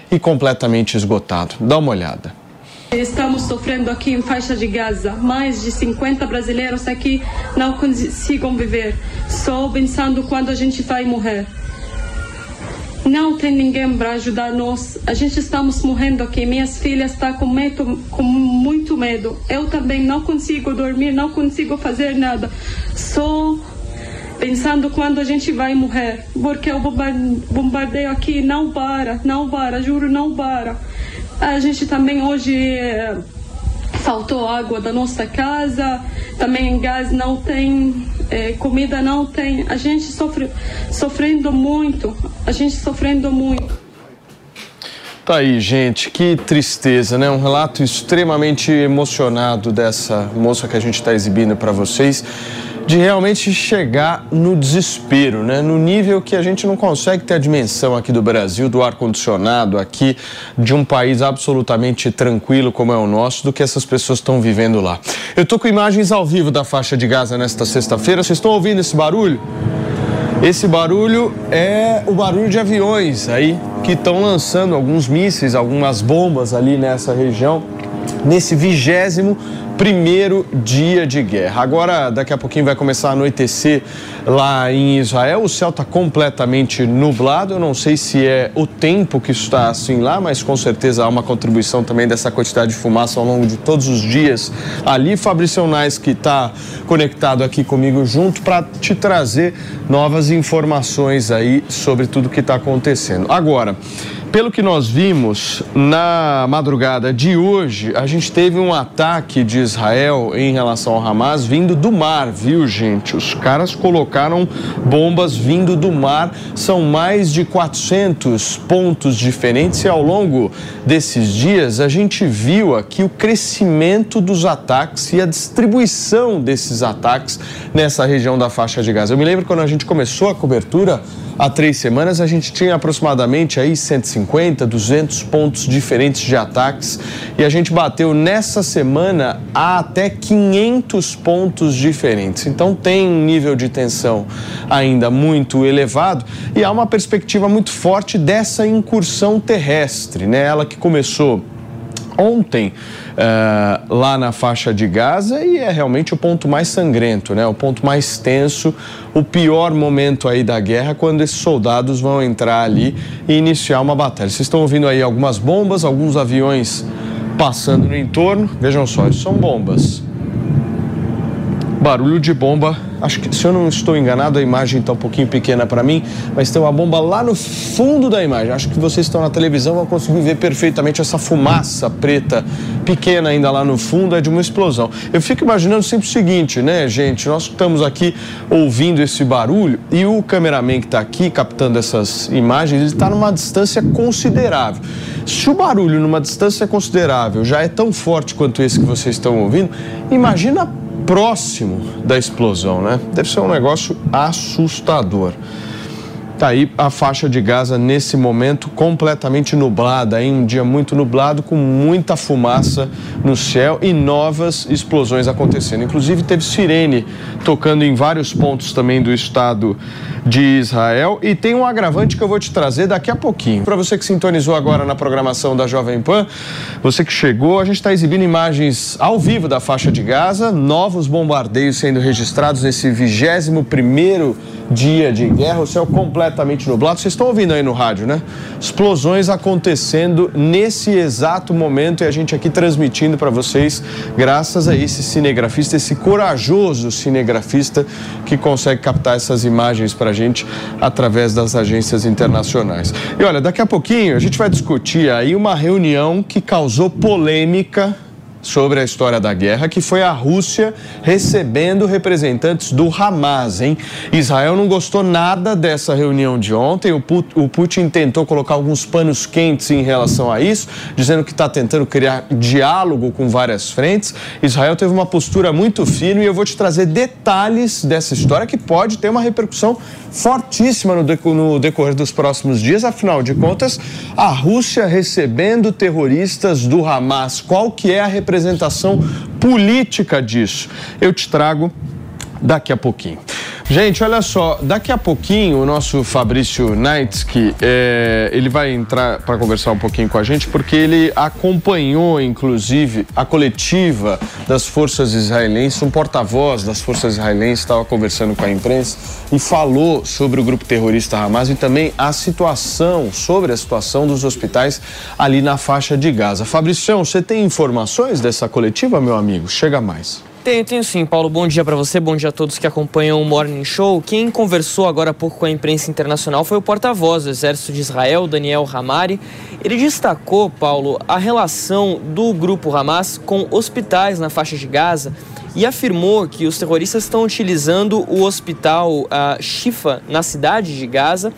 e completamente esgotado. Dá uma olhada. Estamos sofrendo aqui em faixa de Gaza. Mais de 50 brasileiros aqui não conseguem viver, só pensando quando a gente vai morrer. Não tem ninguém para ajudar nós. A gente estamos morrendo aqui. Minhas filhas estão com, medo, com muito medo. Eu também não consigo dormir, não consigo fazer nada. Só pensando quando a gente vai morrer. Porque o bombardeio aqui não para, não para, juro, não para. A gente também hoje é, faltou água da nossa casa, também gás não tem, é, comida não tem. A gente sofre, sofrendo muito, a gente sofrendo muito. Tá aí, gente, que tristeza, né? Um relato extremamente emocionado dessa moça que a gente está exibindo para vocês de realmente chegar no desespero, né? No nível que a gente não consegue ter a dimensão aqui do Brasil, do ar-condicionado aqui, de um país absolutamente tranquilo como é o nosso, do que essas pessoas estão vivendo lá. Eu tô com imagens ao vivo da faixa de Gaza nesta sexta-feira. Vocês estão ouvindo esse barulho? Esse barulho é o barulho de aviões aí que estão lançando alguns mísseis, algumas bombas ali nessa região, nesse vigésimo primeiro dia de guerra. Agora, daqui a pouquinho vai começar a anoitecer lá em Israel. O céu está completamente nublado. Eu não sei se é o tempo que está assim lá, mas com certeza há uma contribuição também dessa quantidade de fumaça ao longo de todos os dias ali. Fabrício Nais, que está conectado aqui comigo junto para te trazer novas informações aí sobre tudo que está acontecendo. Agora, pelo que nós vimos na madrugada de hoje, a gente teve um ataque de Israel em relação ao Hamas vindo do mar, viu, gente? Os caras colocaram bombas vindo do mar. São mais de 400 pontos diferentes e ao longo desses dias a gente viu aqui o crescimento dos ataques e a distribuição desses ataques nessa região da faixa de Gaza. Eu me lembro quando a gente começou a cobertura há três semanas, a gente tinha aproximadamente aí 150, 200 pontos diferentes de ataques e a gente bateu nessa semana a até 500 pontos diferentes. Então tem um nível de tensão ainda muito elevado e há uma perspectiva muito forte dessa incursão terrestre, né? Ela que começou ontem uh, lá na faixa de Gaza e é realmente o ponto mais sangrento, né? O ponto mais tenso, o pior momento aí da guerra quando esses soldados vão entrar ali e iniciar uma batalha. Vocês estão ouvindo aí algumas bombas, alguns aviões passando no entorno. Vejam só, são bombas. Barulho de bomba Acho que, se eu não estou enganado, a imagem está um pouquinho pequena para mim, mas tem uma bomba lá no fundo da imagem. Acho que vocês estão na televisão vão conseguir ver perfeitamente essa fumaça preta pequena ainda lá no fundo, é de uma explosão. Eu fico imaginando sempre o seguinte, né, gente? Nós estamos aqui ouvindo esse barulho e o cameraman que está aqui captando essas imagens, ele está numa distância considerável. Se o barulho numa distância considerável já é tão forte quanto esse que vocês estão ouvindo, imagina próximo da explosão, né? Deve ser um negócio assustador. Tá aí a faixa de Gaza nesse momento completamente nublada, em um dia muito nublado, com muita fumaça no céu e novas explosões acontecendo. Inclusive teve sirene tocando em vários pontos também do estado de Israel e tem um agravante que eu vou te trazer daqui a pouquinho. Para você que sintonizou agora na programação da Jovem Pan, você que chegou, a gente está exibindo imagens ao vivo da faixa de Gaza, novos bombardeios sendo registrados nesse 21 primeiro dia de guerra, o céu completamente nublado. Vocês estão ouvindo aí no rádio, né? Explosões acontecendo nesse exato momento e a gente aqui transmitindo para vocês, graças a esse cinegrafista, esse corajoso cinegrafista que consegue captar essas imagens para a gente através das agências internacionais. E olha, daqui a pouquinho a gente vai discutir aí uma reunião que causou polêmica sobre a história da guerra, que foi a Rússia recebendo representantes do Hamas, hein? Israel não gostou nada dessa reunião de ontem. O, Putin tentou colocar alguns panos quentes em relação a isso, dizendo que está tentando criar diálogo com várias frentes. Israel teve uma postura muito firme e eu vou te trazer detalhes dessa história que pode ter uma repercussão fortíssima no, decorrer dos próximos dias. Afinal de contas, a Rússia recebendo terroristas do Hamas. Qual que é a representação política disso? Eu te trago daqui a pouquinho. Gente, olha só, daqui a pouquinho o nosso Fabrício Naitsky, é, ele vai entrar para conversar um pouquinho com a gente, porque ele acompanhou, inclusive, a coletiva das forças israelenses, um porta-voz das forças israelenses estava conversando com a imprensa e falou sobre o grupo terrorista Hamas e também a situação, sobre a situação dos hospitais ali na faixa de Gaza. Fabrício, você tem informações dessa coletiva, meu amigo? Chega mais. Tenho, tenho sim, Paulo. Bom dia para você, bom dia a todos que acompanham o Morning Show. Quem conversou agora há pouco com a imprensa internacional foi o porta-voz do Exército de Israel, Daniel Hamari. Ele destacou, Paulo, a relação do grupo Hamas com hospitais na faixa de Gaza e afirmou que os terroristas estão utilizando o hospital uh, Shifa na cidade de Gaza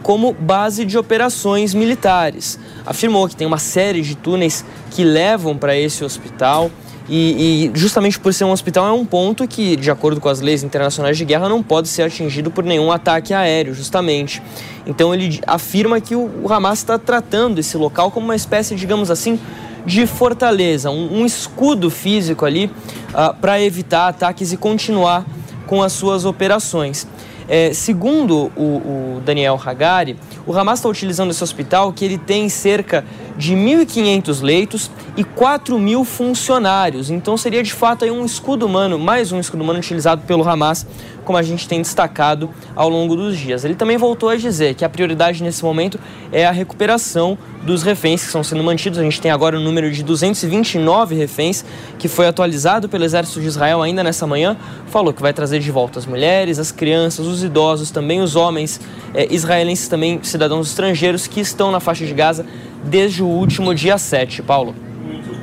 como base de operações militares. Afirmou que tem uma série de túneis que levam para esse hospital. E, e, justamente por ser um hospital é um ponto que, de acordo com as leis internacionais de guerra, não pode ser atingido por nenhum ataque aéreo, justamente. Então ele afirma que o, o Hamas está tratando esse local como uma espécie, digamos assim, de fortaleza, um, um escudo físico ali uh, para evitar ataques e continuar com as suas operações. É, segundo o, o, Daniel Hagari, o Hamas está utilizando esse hospital que ele tem cerca de 1.500 leitos e 4 mil funcionários. Então seria de fato aí um escudo humano, mais um escudo humano utilizado pelo Hamas, como a gente tem destacado ao longo dos dias. Ele também voltou a dizer que a prioridade nesse momento é a recuperação dos reféns que estão sendo mantidos. A gente tem agora o um número de 229 reféns, que foi atualizado pelo exército de Israel ainda nessa manhã. Falou que vai trazer de volta as mulheres, as crianças, os idosos, também os homens é, israelenses, também cidadãos estrangeiros que estão na faixa de Gaza desde o último dia 7. Paulo.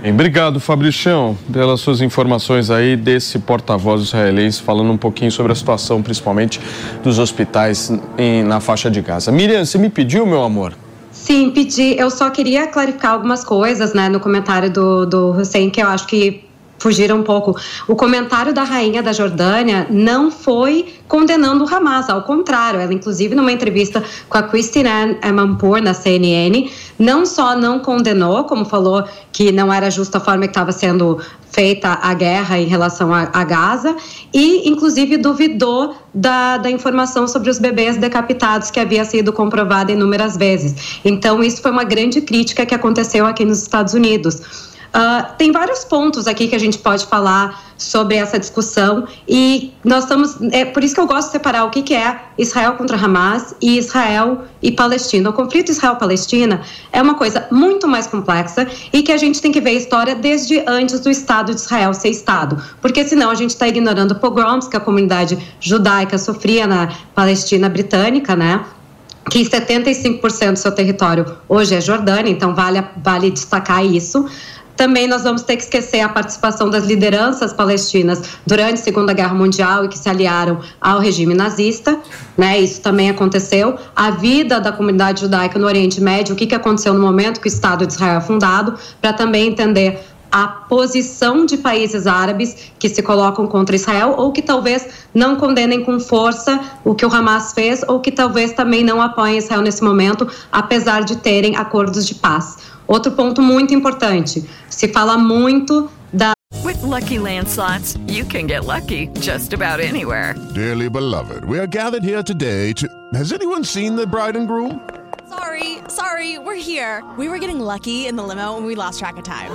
Obrigado, Fabricião, pelas suas informações aí desse porta-voz israelense, falando um pouquinho sobre a situação, principalmente dos hospitais em, na faixa de Gaza. Miriam, você me pediu, meu amor? Sim, pedi. Eu só queria clarificar algumas coisas, né, no comentário do, do Hussein, que eu acho que fugiram um pouco. O comentário da rainha da Jordânia não foi condenando o Hamas, ao contrário, ela inclusive numa entrevista com a Christine Amanpour na CNN, não só não condenou, como falou que não era justa a forma que estava sendo feita a guerra em relação a, a, Gaza e, inclusive, duvidou da, da informação sobre os bebês decapitados que havia sido comprovada inúmeras vezes. Então, isso foi uma grande crítica que aconteceu aqui nos Estados Unidos. Uh, tem vários pontos aqui que a gente pode falar sobre essa discussão e nós estamos é por isso que eu gosto de separar o que, que é Israel contra Hamas e Israel e Palestina. O conflito Israel-Palestina é uma coisa muito mais complexa e que a gente tem que ver a história desde antes do Estado de Israel ser Estado, porque senão a gente está ignorando pogroms que a comunidade judaica sofria na Palestina britânica, né? que 75% do seu território hoje é Jordânia, então vale, vale destacar isso. Também nós vamos ter que esquecer a participação das lideranças palestinas durante a Segunda Guerra Mundial e que se aliaram ao regime nazista, né? Isso também aconteceu. A vida da comunidade judaica no Oriente Médio, o que, que aconteceu no momento que o Estado de Israel é fundado, para também entender a posição de países árabes que se colocam contra Israel ou que talvez não condenem com força o que o Hamas fez ou que talvez também não apoiem Israel nesse momento, apesar de terem acordos de paz. Outro ponto muito importante, se fala muito da With lucky landslots, you can get lucky just about anywhere. Dearly beloved, we are gathered here today to Has anyone seen the bride and groom? Sorry, sorry, we're here. We were getting lucky in the limo and we lost track of time.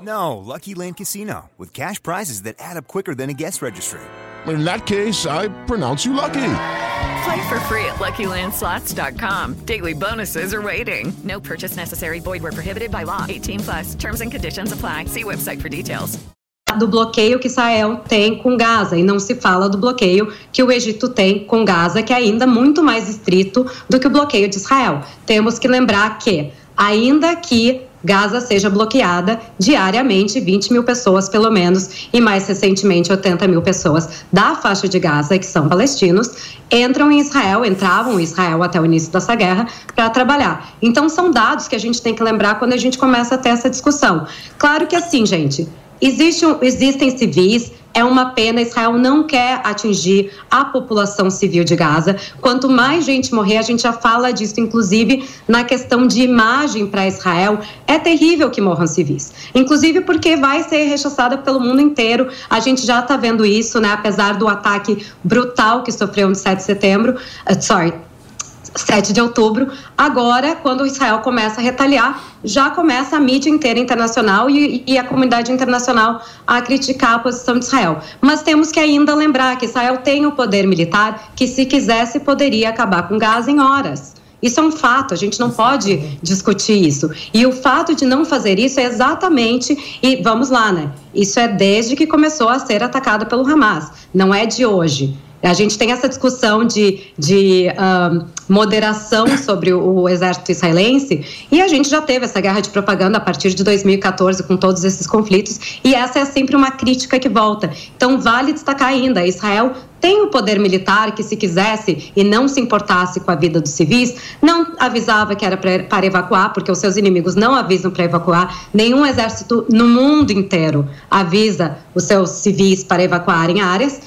No, Lucky Land Casino with cash prizes that add up quicker than a guest registry. In that case, I pronounce you lucky. Play for free at LuckyLandSlots.com. Daily bonuses are waiting. No purchase necessary. Void were prohibited by law. 18 plus. Terms and conditions apply. See website for details. do bloqueio que Israel tem com Gaza e não se fala do bloqueio que o Egito tem com Gaza, que é ainda muito mais estrito do que o bloqueio de Israel. Temos que lembrar que, ainda que Gaza seja bloqueada diariamente, 20 mil pessoas pelo menos, e mais recentemente 80 mil pessoas da faixa de Gaza, que são palestinos, entram em Israel, entravam em Israel até o início dessa guerra para trabalhar. Então são dados que a gente tem que lembrar quando a gente começa a ter essa discussão. Claro que assim, gente, existe, existem civis, é uma pena. Israel não quer atingir a população civil de Gaza. Quanto mais gente morrer, a gente já fala disso, inclusive na questão de imagem para Israel. É terrível que morram civis, inclusive porque vai ser rechaçada pelo mundo inteiro. A gente já está vendo isso, né? Apesar do ataque brutal que sofreu no 7 de setembro, uh, sorry, 7 de outubro. Agora, quando Israel começa a retaliar, já começa a mídia inteira internacional e, e, a comunidade internacional a criticar a posição de Israel. Mas temos que ainda lembrar que Israel tem o poder militar que, se quisesse, poderia acabar com Gaza em horas. Isso é um fato, a gente não pode discutir isso. E o fato de não fazer isso é exatamente, e vamos lá, né? Isso é desde que começou a ser atacada pelo Hamas, não é de hoje. A gente tem essa discussão de, de moderação sobre o, o, exército israelense e a gente já teve essa guerra de propaganda a partir de 2014 com todos esses conflitos e essa é sempre uma crítica que volta. Então vale destacar ainda, Israel tem o poder militar que se quisesse e não se importasse com a vida dos civis, não avisava que era para evacuar, porque os seus inimigos não avisam para evacuar. Nenhum exército no mundo inteiro avisa os seus civis para evacuarem áreas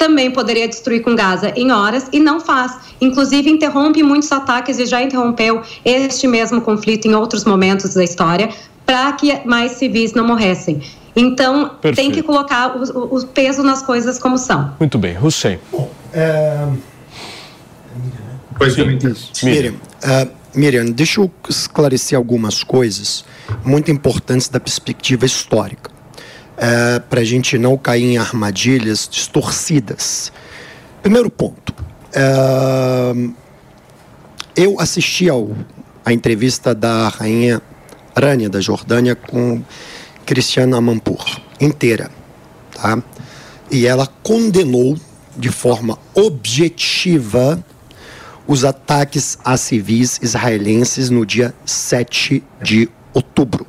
também poderia destruir com Gaza em horas e não faz. Inclusive, interrompe muitos ataques e já interrompeu este mesmo conflito em outros momentos da história para que mais civis não morressem. Então, Perfeito. tem que colocar o, o, peso nas coisas como são. Muito bem. Hussein. Bom, é... Pois Miriam, uh, Miriam, deixa eu esclarecer algumas coisas muito importantes da perspectiva histórica, é, para a gente não cair em armadilhas distorcidas. Primeiro ponto, é, eu assisti ao, a entrevista da rainha Rania da Jordânia com Cristiana Amanpour, inteira, tá? E ela condenou de forma objetiva os ataques a civis israelenses no dia 7 de outubro.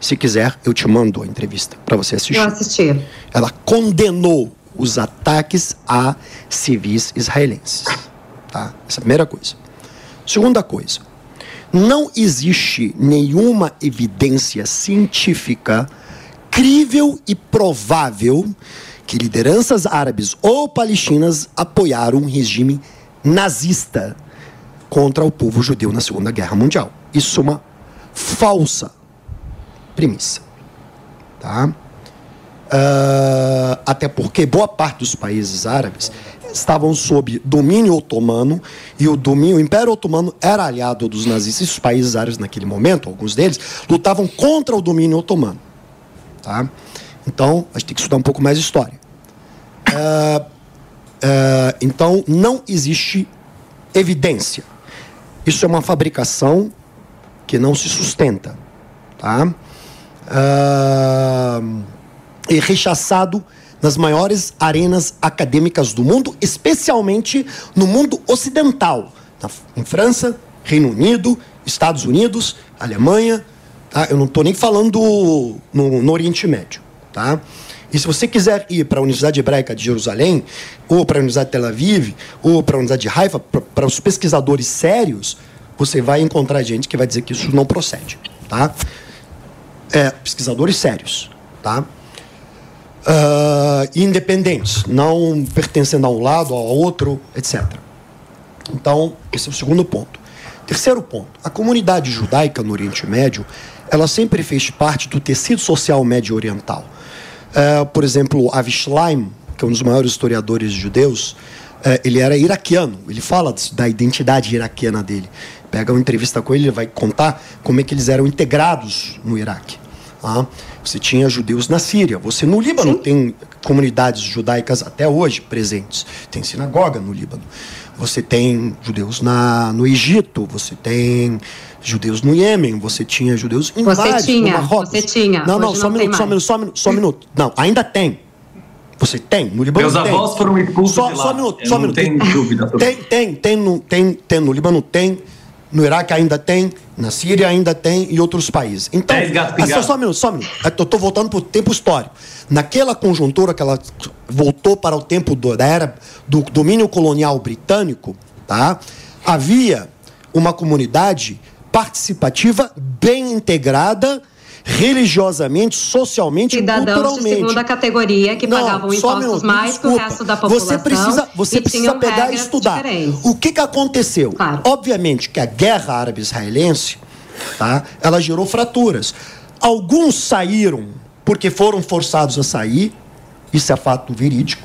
Se quiser, eu te mando a entrevista para você assistir. Eu assisti. Ela condenou os ataques a civis israelenses. Tá? Essa é a primeira coisa. Segunda coisa, não existe nenhuma evidência científica crível e provável que lideranças árabes ou palestinas apoiaram um regime nazista contra o povo judeu na Segunda Guerra Mundial. Isso é uma falsa premissa. Tá? Uh, até porque boa parte dos países árabes estavam sob domínio otomano e o domínio o Império Otomano era aliado dos nazistas. Os países árabes naquele momento, alguns deles, lutavam contra o domínio otomano. Tá? Então, a gente tem que estudar um pouco mais história. Uh, uh, então, não existe evidência. Isso é uma fabricação que não se sustenta. Tá? Uh, e rechaçado nas maiores arenas acadêmicas do mundo, especialmente no mundo ocidental, em França, Reino Unido, Estados Unidos, Alemanha. Tá? Eu não estou nem falando no, no Oriente Médio. Tá? E se você quiser ir para a Universidade Hebraica de Jerusalém, ou para a Universidade de Tel Aviv, ou para a Universidade de Haifa, para os pesquisadores sérios, você vai encontrar gente que vai dizer que isso não procede. Tá? É, pesquisadores sérios. Tá? Uh, independentes, não pertencendo a um lado, ao outro, etc. Então, esse é o segundo ponto. Terceiro ponto, a comunidade judaica no Oriente Médio, ela sempre fez parte do tecido social médio-oriental. Uh, por exemplo, Avi Schleim, que é um dos maiores historiadores judeus, ele era iraquiano. Ele fala da identidade iraquiana dele. Pega uma entrevista com ele, ele vai contar como é que eles eram integrados no Iraque. Ah, você tinha judeus na Síria. Você no Líbano Sim. tem comunidades judaicas até hoje presentes. Tem sinagoga no Líbano. Você tem judeus na, no Egito. Você tem judeus no Iêmen. Você tinha judeus em você vários, tinha, no Marrocos. Você tinha. Não, não, Hoje só um minuto, só um minuto, só um minuto, só um minuto. Não, ainda tem. Você tem, no Líbano Meus tem. avós foram expulsos só, de lá. Só um minuto, só um minuto. tenho dúvida Tem, tem, tem, no, tem, tem no Líbano tem, no Iraque ainda tem, na Síria ainda tem e outros países. Então, Dez gatos ah, só, um minuto, só um minuto. Eu estou voltando para o tempo histórico. Naquela conjuntura que ela voltou para o tempo do, da era do domínio colonial britânico, tá? havia uma comunidade participativa bem integrada religiosamente, socialmente e Cidadãos de culturalmente. segunda categoria que Não, pagavam impostos mais que o resto da população. Você precisa, você precisa pegar e estudar. diferentes. O que, que aconteceu? Obviamente que a guerra árabe-israelense tá, ela gerou fraturas. Alguns saíram porque foram forçados a sair, isso é fato verídico.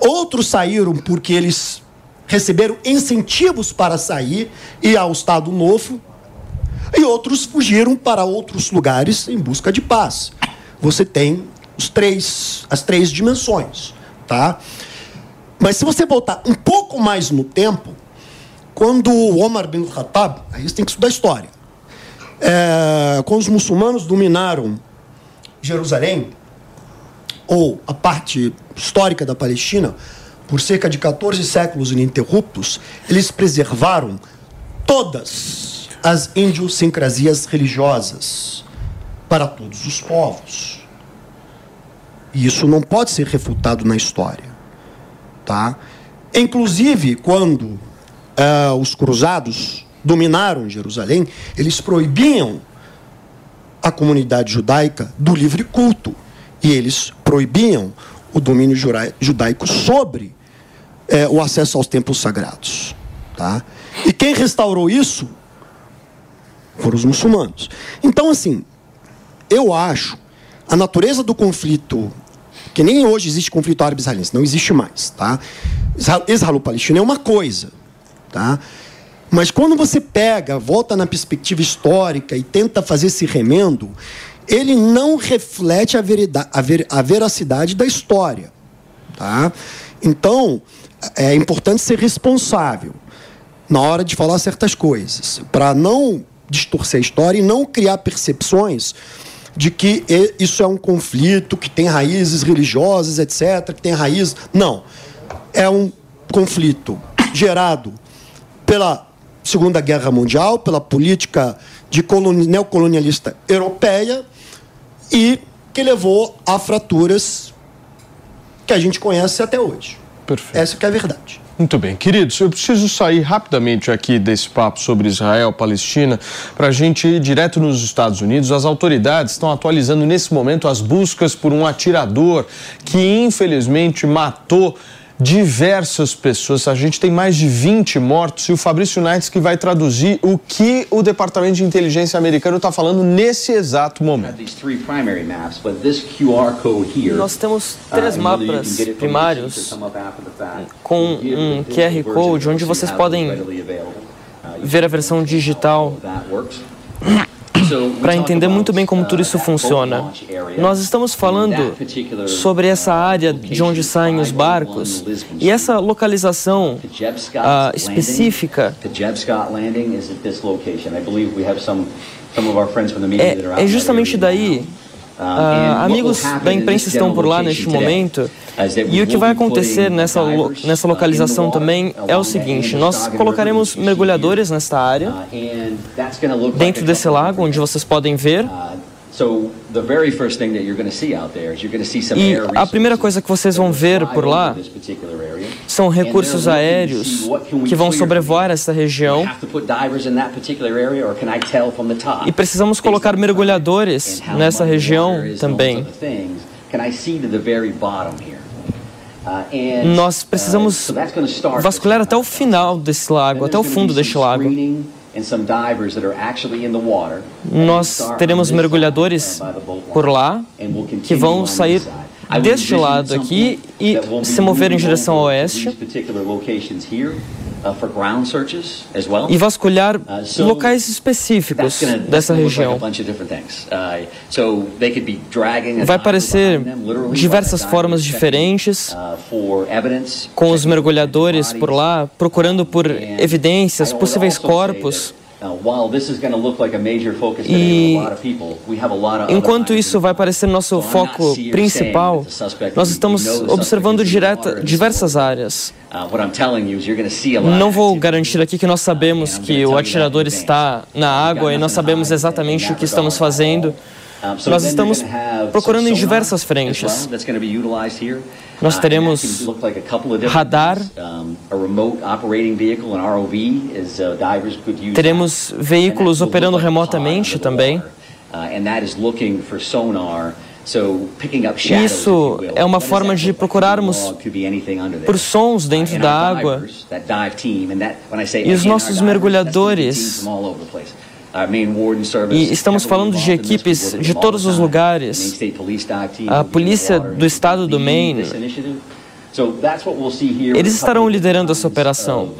Outros saíram porque eles receberam incentivos para sair e ao Estado Novo, e outros fugiram para outros lugares em busca de paz. Você tem os três, as três dimensões, tá? Mas se você voltar um pouco mais no tempo, quando Omar bin Khattab, aí você tem que estudar história, é, quando os muçulmanos dominaram Jerusalém, ou a parte histórica da Palestina, por cerca de 14 séculos ininterruptos, eles preservaram todas as idiosincrasias religiosas para todos os povos. E isso não pode ser refutado na história. Tá? Inclusive, quando eh, os cruzados dominaram Jerusalém, eles proibiam a comunidade judaica do livre culto. E eles proibiam o domínio judaico sobre eh, o acesso aos templos sagrados. Tá? E quem restaurou isso foram os muçulmanos. Então, assim, eu acho a natureza do conflito, que nem hoje existe conflito árabe-israelense, não existe mais, tá? Isra- Israelo-Palestina é uma coisa, tá? Mas quando você pega, volta na perspectiva histórica e tenta fazer esse remendo, ele não reflete a, verida, a, ver, a veracidade da história. Tá? Então, é importante ser responsável na hora de falar certas coisas, para não distorcer a história e não criar percepções de que isso é um conflito que tem raízes religiosas, etc., que tem raízes. Não. É um conflito gerado pela Segunda Guerra Mundial, pela política de neocolonialista europeia e que levou a fraturas que a gente conhece até hoje. Perfeito. Essa que é a verdade. Muito bem. Queridos, eu preciso sair rapidamente aqui desse papo sobre Israel, Palestina, para a gente ir direto nos Estados Unidos. As autoridades estão atualizando nesse momento as buscas por um atirador que, infelizmente, matou diversas pessoas. A gente tem mais de 20 mortos e o Fabrício Nights que vai traduzir o que o Departamento de Inteligência americano está falando nesse exato momento. Nós temos três mapas primários com um QR Code onde vocês podem ver a versão digital (coughs) para entender muito bem como tudo isso funciona. Nós estamos falando sobre essa área de onde saem os barcos e essa localização uh, específica é, é justamente daí Uh, amigos da imprensa estão por lá neste momento. E o que vai acontecer nessa, lo, nessa localização também é o seguinte: nós colocaremos mergulhadores nesta área, dentro desse lago, onde vocês podem ver. E a primeira coisa que vocês vão ver por lá são recursos aéreos que vão sobrevoar essa região. E precisamos colocar mergulhadores nessa região também. Nós precisamos vasculhar até o final desse lago, até o fundo deste lago. Nós teremos mergulhadores por lá que vão sair deste lado aqui e se mover em direção ao oeste. E vasculhar locais específicos dessa região. Vai aparecer diversas formas diferentes, com os mergulhadores por lá, procurando por evidências, possíveis corpos. E enquanto isso vai parecer nosso foco principal, nós estamos observando direta, diversas áreas. Uh, Não vou garantir aqui que nós sabemos que o atirador está na água e nós sabemos exatamente o que estamos fazendo. Nós estamos procurando em diversas frentes. Nós Uh, teremos radar, teremos veículos operando remotamente também. Isso é uma forma de procurarmos por sons dentro da água. E os nossos mergulhadores e estamos falando de equipes de todos os lugares. A polícia do estado do Maine. Eles estarão liderando essa operação.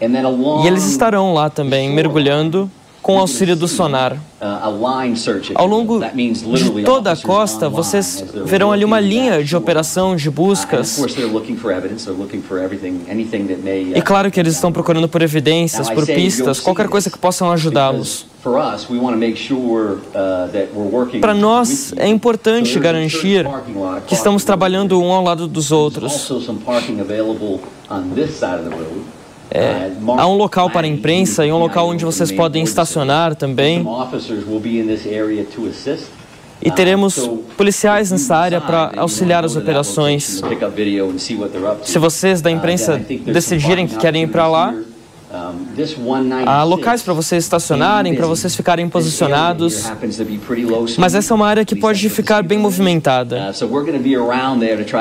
E eles estarão lá também, mergulhando com auxílio do sonar. Ao longo de toda a costa, vocês verão ali uma linha de operação de buscas. E claro que eles estão procurando por evidências, por pistas, qualquer coisa que possam ajudá-los. Para nós é importante garantir que estamos trabalhando um ao lado dos outros. É, há um local para a imprensa e um local onde vocês podem estacionar também. E teremos policiais nessa área para auxiliar as operações. Se vocês da imprensa decidirem que querem ir para lá, Há locais para vocês estacionarem, para vocês ficarem posicionados. Mas essa é uma área que pode ficar bem movimentada.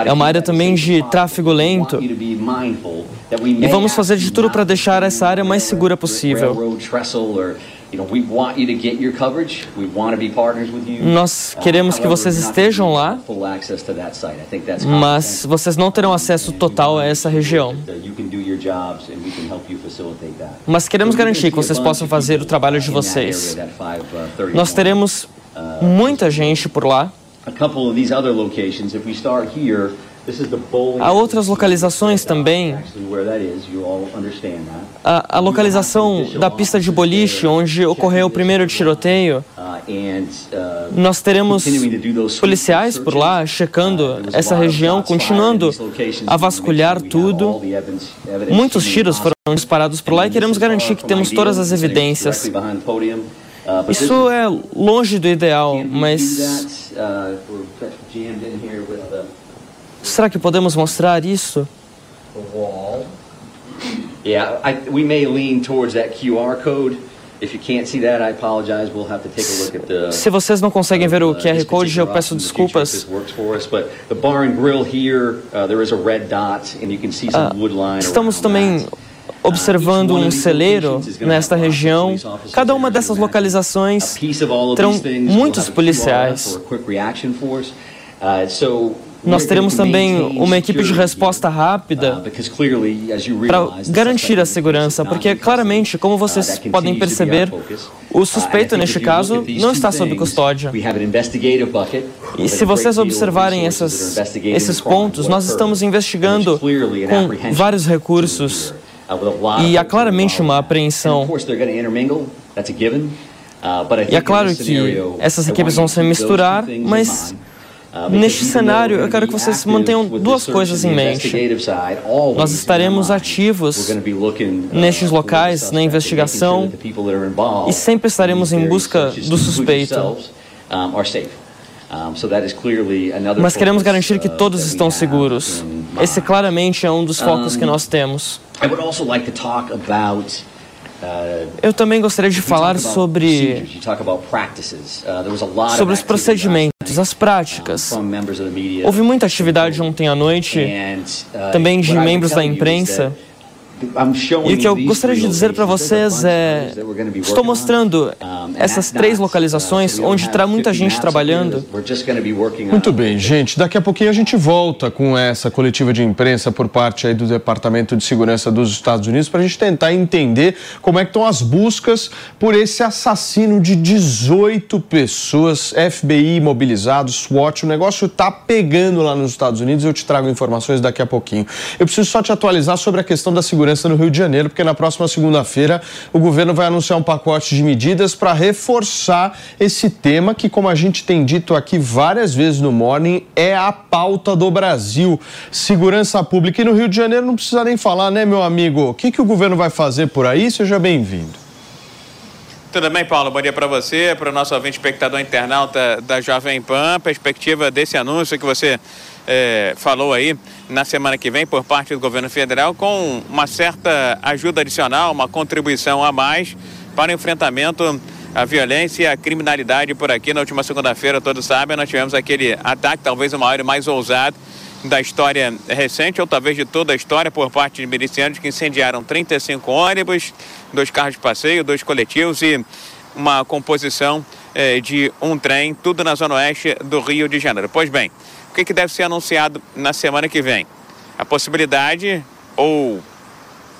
É uma área também de tráfego lento. E vamos fazer de tudo para deixar essa área mais segura possível. Nós queremos que vocês estejam lá, mas vocês não terão acesso total a essa região. Mas queremos garantir que vocês possam fazer o trabalho de vocês. Nós teremos muita gente por lá. Há outras localizações também. A, a, localização da pista de boliche, onde ocorreu o primeiro tiroteio. Nós teremos policiais por lá checando essa região, continuando a vasculhar tudo. Muitos tiros foram disparados por lá e queremos garantir que temos todas as evidências. Isso é longe do ideal, mas Será que podemos mostrar isso? Yeah, I, we may lean towards that QR code. If you can't see that, I apologize. We'll have to take a look at the. Se vocês não conseguem ver o QR Code, eu peço desculpas. Estamos também observando um celeiro nesta região. Cada uma dessas localizações terão muitos policiais. Nós teremos também uma equipe de resposta rápida para garantir a segurança, porque claramente, como vocês podem perceber, o suspeito neste caso não está sob custódia. E se vocês observarem essas, esses pontos, nós estamos investigando com vários recursos. e há claramente uma apreensão. E é claro que essas equipes vão se misturar, mas Neste cenário, eu quero que vocês mantenham duas coisas em mente. Nós estaremos ativos nestes locais, na investigação, e sempre estaremos em busca do suspeito. Mas queremos garantir que todos estão seguros. Esse claramente é um dos focos que nós temos. Eu também gostaria de falar sobre sobre os procedimentos, as práticas. Houve muita atividade ontem à noite, também de membros da imprensa. E o que eu gostaria de dizer para vocês é: estou mostrando essas três localizações onde está muita gente trabalhando. Muito bem, gente. Daqui a pouquinho a gente volta com essa coletiva de imprensa por parte aí do Departamento de Segurança dos Estados Unidos para a gente tentar entender como é que estão as buscas por esse assassino de 18 pessoas, FBI mobilizado, SWAT. O negócio está pegando lá nos Estados Unidos. Eu te trago informações daqui a pouquinho. Eu preciso só te atualizar sobre a questão da segurança segurança no Rio de Janeiro, porque na próxima segunda-feira o governo vai anunciar um pacote de medidas para reforçar esse tema que, como a gente tem dito aqui várias vezes no Morning, é a pauta do Brasil. Segurança pública. E no Rio de Janeiro não precisa nem falar, né, meu amigo? O que, que o governo vai fazer por aí? Seja bem-vindo. Tudo bem, Paulo? Bom dia para você, para o nosso ouvinte espectador internauta da Jovem Pan. Perspectiva desse anúncio que você é, falou aí na semana que vem por parte do governo federal com uma certa ajuda adicional, uma contribuição a mais para o enfrentamento à violência e à criminalidade por aqui. Na última segunda-feira, todos sabem, nós tivemos aquele ataque, talvez o maior e mais ousado da história recente, ou talvez de toda a história, por parte de milicianos que incendiaram 35 ônibus, dois carros de passeio, dois coletivos e uma composição eh, de um trem, tudo na zona oeste do Rio de Janeiro. Pois bem, o que, que deve ser anunciado na semana que vem? A possibilidade ou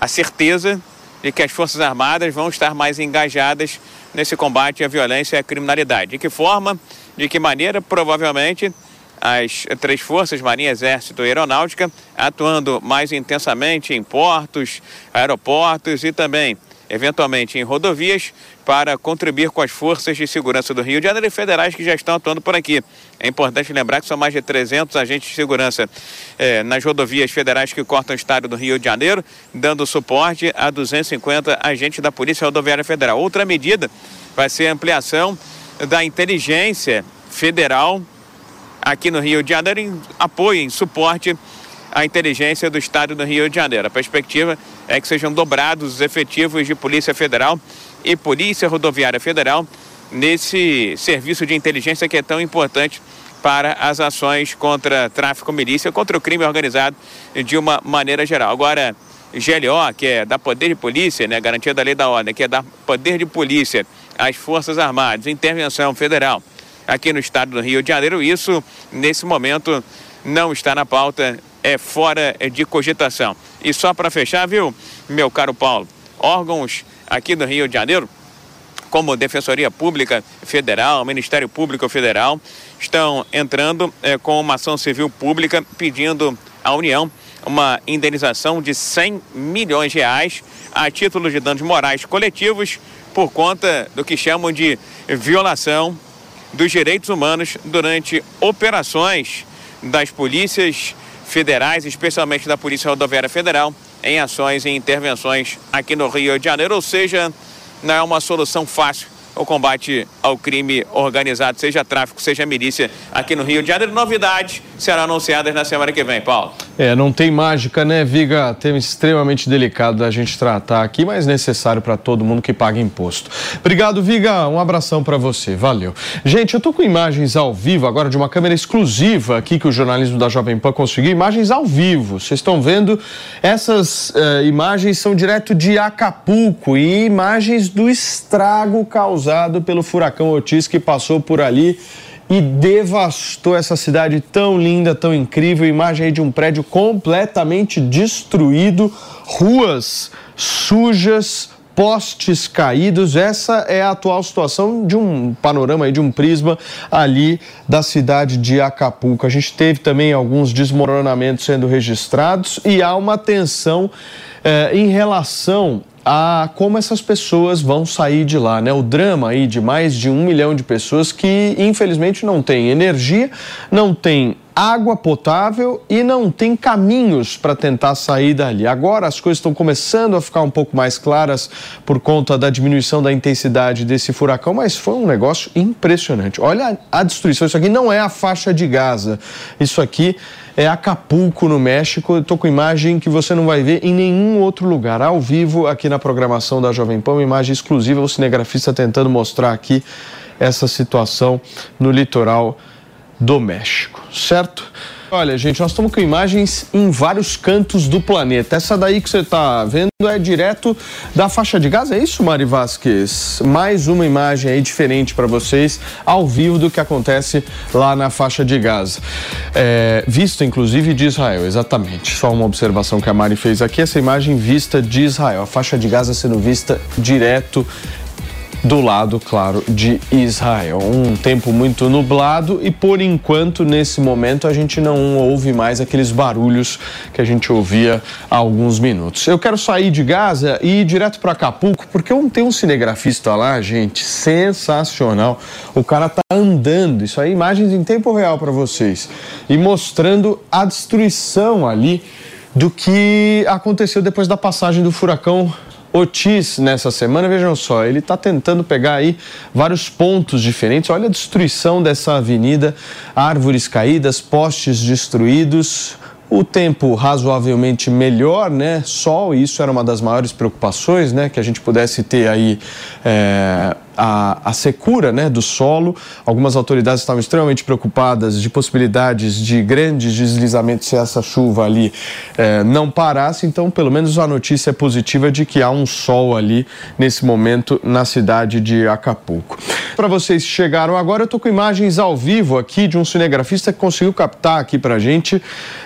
a certeza de que as Forças Armadas vão estar mais engajadas nesse combate à violência e à criminalidade. De que forma, de que maneira, provavelmente as três forças, Marinha, Exército e Aeronáutica, atuando mais intensamente em portos, aeroportos e também eventualmente em rodovias, para contribuir com as forças de segurança do Rio de Janeiro e federais que já estão atuando por aqui. É importante lembrar que são mais de 300 agentes de segurança eh, nas rodovias federais que cortam o estado do Rio de Janeiro, dando suporte a 250 agentes da Polícia Rodoviária Federal. Outra medida vai ser a ampliação da inteligência federal aqui no Rio de Janeiro em apoio, em suporte a inteligência do Estado do Rio de Janeiro. A perspectiva é que sejam dobrados os efetivos de Polícia Federal e Polícia Rodoviária Federal nesse serviço de inteligência que é tão importante para as ações contra tráfico, milícia, contra o crime organizado de uma maneira geral. Agora, GLO, que é da poder de polícia, né, garantia da lei da ordem, que é da poder de polícia às Forças Armadas, intervenção federal aqui no estado do Rio de Janeiro, isso nesse momento não está na pauta, é fora de cogitação. E só para fechar, viu, meu caro Paulo, órgãos aqui do Rio de Janeiro, como Defensoria Pública Federal, Ministério Público Federal, estão entrando é, com uma ação civil pública pedindo à União uma indenização de 100 milhões de reais a título de danos morais coletivos por conta do que chamam de violação dos direitos humanos durante operações das polícias federais, especialmente da Polícia Rodoviária Federal, em ações e intervenções aqui no Rio de Janeiro. Ou seja, não é uma solução fácil o combate ao crime organizado, seja tráfico, seja milícia, aqui no Rio de Janeiro. Novidades serão anunciadas na semana que vem, Paulo. É, não tem mágica, né, Viga? Tema extremamente delicado da gente tratar aqui, mas necessário para todo mundo que paga imposto. Obrigado, Viga. Um abração para você. Valeu. Gente, eu tô com imagens ao vivo agora de uma câmera exclusiva aqui que o jornalismo da Jovem Pan conseguiu. Imagens ao vivo. Vocês estão vendo? Essas uh, imagens são direto de Acapulco e imagens do estrago causado pelo furacão Otis que passou por ali e devastou essa cidade tão linda, tão incrível. Imagem aí de um prédio completamente destruído, ruas sujas, postes caídos. Essa é a atual situação de um panorama aí, de um prisma ali da cidade de Acapulco. A gente teve também alguns desmoronamentos sendo registrados e há uma tensão eh, em relação a como essas pessoas vão sair de lá, né? O drama aí de mais de um milhão de pessoas que infelizmente não tem energia, não tem água potável e não tem caminhos para tentar sair dali. Agora as coisas estão começando a ficar um pouco mais claras por conta da diminuição da intensidade desse furacão, mas foi um negócio impressionante. Olha a destruição. Isso aqui não é a faixa de Gaza. Isso aqui é Acapulco, no México. Estou com imagem que você não vai ver em nenhum outro lugar. Ao vivo, aqui na programação da Jovem Pan, uma imagem exclusiva, o cinegrafista tentando mostrar aqui essa situação no litoral do México, certo? Olha, gente, nós estamos com imagens em vários cantos do planeta. Essa daí que você está vendo é direto da faixa de Gaza, é isso, Mari Vasquez? Mais uma imagem aí diferente para vocês, ao vivo do que acontece lá na faixa de Gaza. É, vista, inclusive, de Israel, exatamente. Só uma observação que a Mari fez aqui, essa imagem vista de Israel. A faixa de Gaza sendo vista direto do lado, claro, de Israel. Um tempo muito nublado e, por enquanto, nesse momento, a gente não ouve mais aqueles barulhos que a gente ouvia há alguns minutos. Eu quero sair de Gaza e ir direto para Acapulco, porque tenho um cinegrafista lá, gente, sensacional. O cara tá andando, isso aí, imagens em tempo real para vocês, e mostrando a destruição ali do que aconteceu depois da passagem do furacão Otis nessa semana, vejam só, ele está tentando pegar aí vários pontos diferentes. Olha a destruição dessa avenida, árvores caídas, postes destruídos. O tempo razoavelmente melhor, né? Sol, isso era uma das maiores preocupações, né? Que a gente pudesse ter aí é, a, a secura né, do solo. Algumas autoridades estavam extremamente preocupadas de possibilidades de grandes deslizamentos se essa chuva ali eh, não parasse. Então, pelo menos a notícia é positiva de que há um sol ali nesse momento na cidade de Acapulco. Para vocês que chegaram agora, eu estou com imagens ao vivo aqui de um cinegrafista que conseguiu captar aqui para gente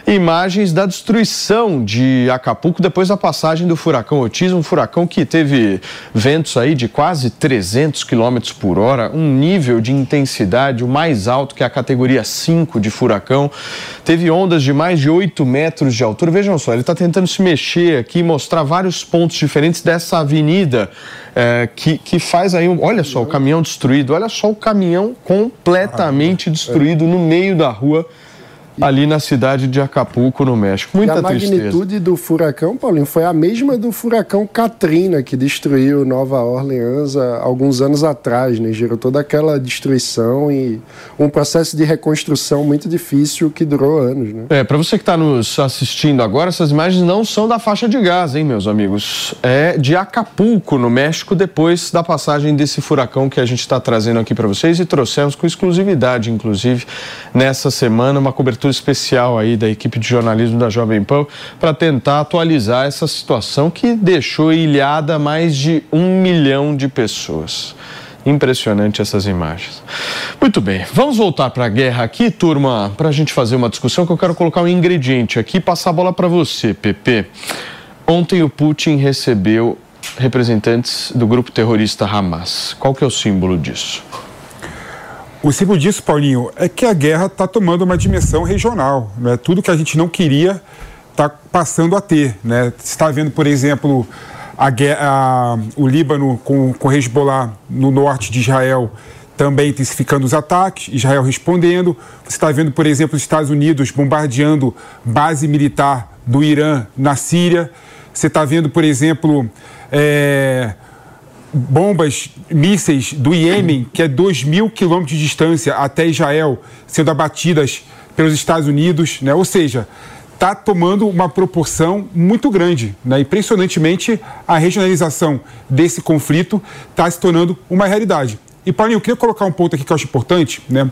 imagens da destruição de Acapulco depois da passagem do furacão Otis, um furacão que teve ventos aí de quase 300 km por hora, um nível de intensidade o mais alto que a categoria 5 de furacão. Teve ondas de mais de 8 metros de altura. Vejam só, ele está tentando se mexer aqui, mostrar vários pontos diferentes dessa avenida é, que, que faz aí. Um, olha só o caminhão destruído, olha só o caminhão completamente destruído no meio da rua ali na cidade de Acapulco, no México. Muita e a tristeza. magnitude do furacão, Paulinho, foi a mesma do furacão Katrina, que destruiu Nova Orleans há alguns anos atrás, né? Gerou toda aquela destruição e um processo de reconstrução muito difícil que durou anos, né? É, para você que está nos assistindo agora, essas imagens não são da faixa de Gaza, hein, meus amigos? É de Acapulco, no México, depois da passagem desse furacão que a gente está trazendo aqui para vocês e trouxemos com exclusividade, inclusive, nessa semana, uma cobertura cobertura especial aí da equipe de jornalismo da Jovem Pan para tentar atualizar essa situação que deixou ilhada mais de um milhão de pessoas. Impressionante essas imagens. Muito bem, vamos voltar para a guerra aqui, turma, para a gente fazer uma discussão que eu quero colocar um ingrediente aqui e passar a bola para você, PP. Ontem o Putin recebeu representantes do grupo terrorista Hamas. Qual que é o símbolo disso? O símbolo disso, Paulinho, é que a guerra está tomando uma dimensão regional. Né? Tudo que a gente não queria está passando a ter. Né? Está vendo, por exemplo, a, a, o Líbano com, com Hezbollah no norte de Israel também intensificando os ataques, Israel respondendo. Você está vendo, por exemplo, os Estados Unidos bombardeando base militar do Irã na Síria. Você está vendo, por exemplo, é, bombas, mísseis do Iêmen, que é 2 mil quilômetros de distância até Israel, sendo abatidas pelos Estados Unidos. Né? Ou seja, está tomando uma proporção muito grande. Né? Impressionantemente, a regionalização desse conflito está se tornando uma realidade. E, Paulinho, eu queria colocar um ponto aqui que eu acho importante. Né?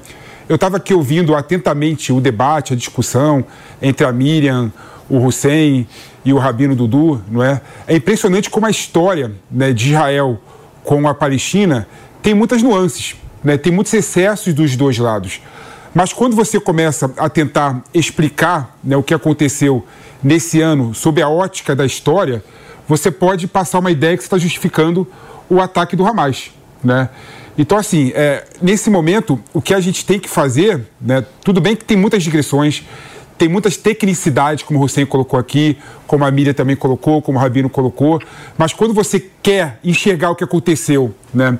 Eu estava aqui ouvindo atentamente o debate, a discussão entre a Miriam, o Hussein e o Rabino Dudu. Não é? é impressionante como a história né, de Israel com a Palestina tem muitas nuances, né? tem muitos excessos dos dois lados. Mas quando você começa a tentar explicar né, o que aconteceu nesse ano sob a ótica da história, você pode passar uma ideia que está justificando o ataque do Hamas. Né? Então, assim, é, nesse momento, o que a gente tem que fazer, né, tudo bem que tem muitas digressões, tem muitas tecnicidades, como o Hussein colocou aqui, como a Míria também colocou, como o Rabino colocou, mas quando você quer enxergar o que aconteceu, né,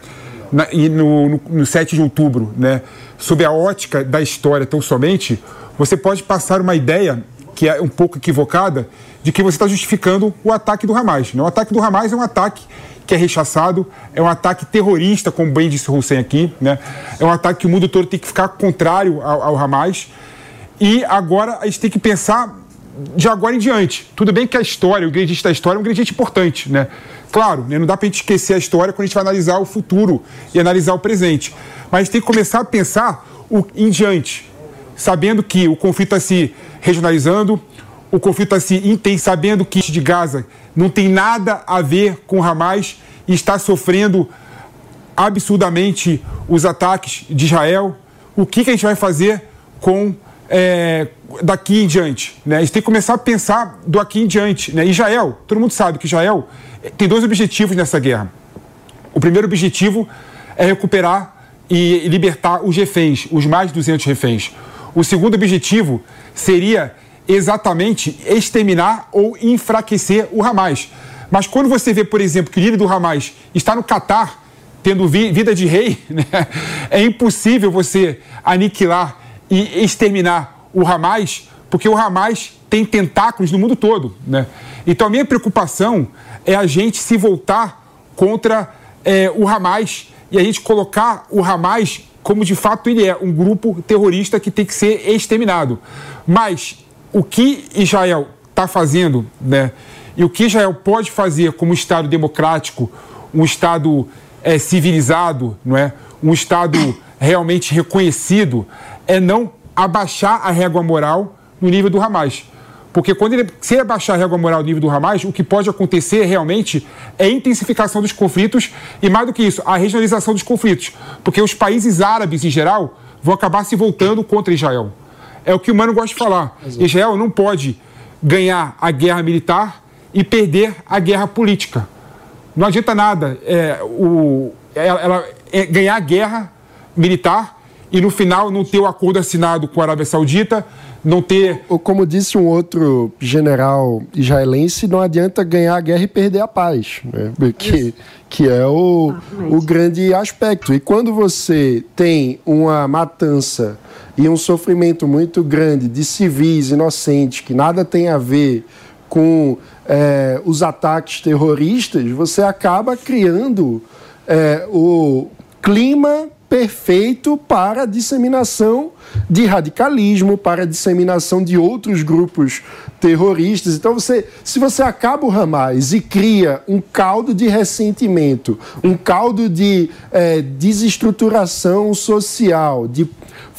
na, e no, no, no 7 de outubro, né, sob a ótica da história tão somente, você pode passar uma ideia que é um pouco equivocada de que você está justificando o ataque do Hamas. Né? O ataque do Hamas é um ataque que é rechaçado, é um ataque terrorista, como bem disse o Hussein aqui, né? é um ataque que o mundo todo tem que ficar contrário ao, ao Hamas. E agora a gente tem que pensar de agora em diante. Tudo bem que a história, o ingrediente da história é um ingrediente importante, né? Claro, né, não dá para a gente esquecer a história quando a gente vai analisar o futuro e analisar o presente. Mas tem que começar a pensar o, em diante, sabendo que o conflito está se regionalizando, o conflito está se intensificando, sabendo que de Gaza não tem nada a ver com Hamas e está sofrendo absurdamente os ataques de Israel. O que, que a gente vai fazer com é, daqui em diante? Né? A gente tem que começar a pensar do aqui em diante. Né? Israel, todo mundo sabe que Israel tem dois objetivos nessa guerra. O primeiro objetivo é recuperar e libertar os reféns, os mais de 200 reféns. O segundo objetivo seria exatamente exterminar ou enfraquecer o Hamas. Mas quando você vê, por exemplo, que o líder do Hamas está no Catar, tendo vida de rei, (laughs) né, é impossível você aniquilar e exterminar o Hamas, porque o Hamas tem tentáculos no mundo todo. Né? Então a minha preocupação é a gente se voltar contra é, o Hamas e a gente colocar o Hamas como de fato ele é, um grupo terrorista que tem que ser exterminado. Mas o que Israel está fazendo, né, e o que Israel pode fazer como Estado democrático, um Estado é, civilizado, não é, um Estado realmente reconhecido, é não abaixar a régua moral no nível do Hamas. Porque quando ele, se ele abaixar a régua moral no nível do Hamas, o que pode acontecer realmente é a intensificação dos conflitos e, mais do que isso, a regionalização dos conflitos. Porque os países árabes, em geral, vão acabar se voltando contra Israel. É o que o Mano gosta de falar. Israel não pode ganhar a guerra militar e perder a guerra política. Não adianta nada é, o, ela, ela é, ganhar a guerra militar e no final não ter o acordo assinado com a Arábia Saudita, não ter. Ou como disse um outro general israelense, não adianta ganhar a guerra e perder a paz, né? que, que é o, o grande aspecto. E quando você tem uma matança e um sofrimento muito grande de civis inocentes que nada tem a ver com é, os ataques terroristas, você acaba criando é, o clima perfeito para a disseminação de radicalismo, para a disseminação de outros grupos terroristas. Então, você, se você acaba o Hamas e cria um caldo de ressentimento, um caldo de é, desestruturação social, de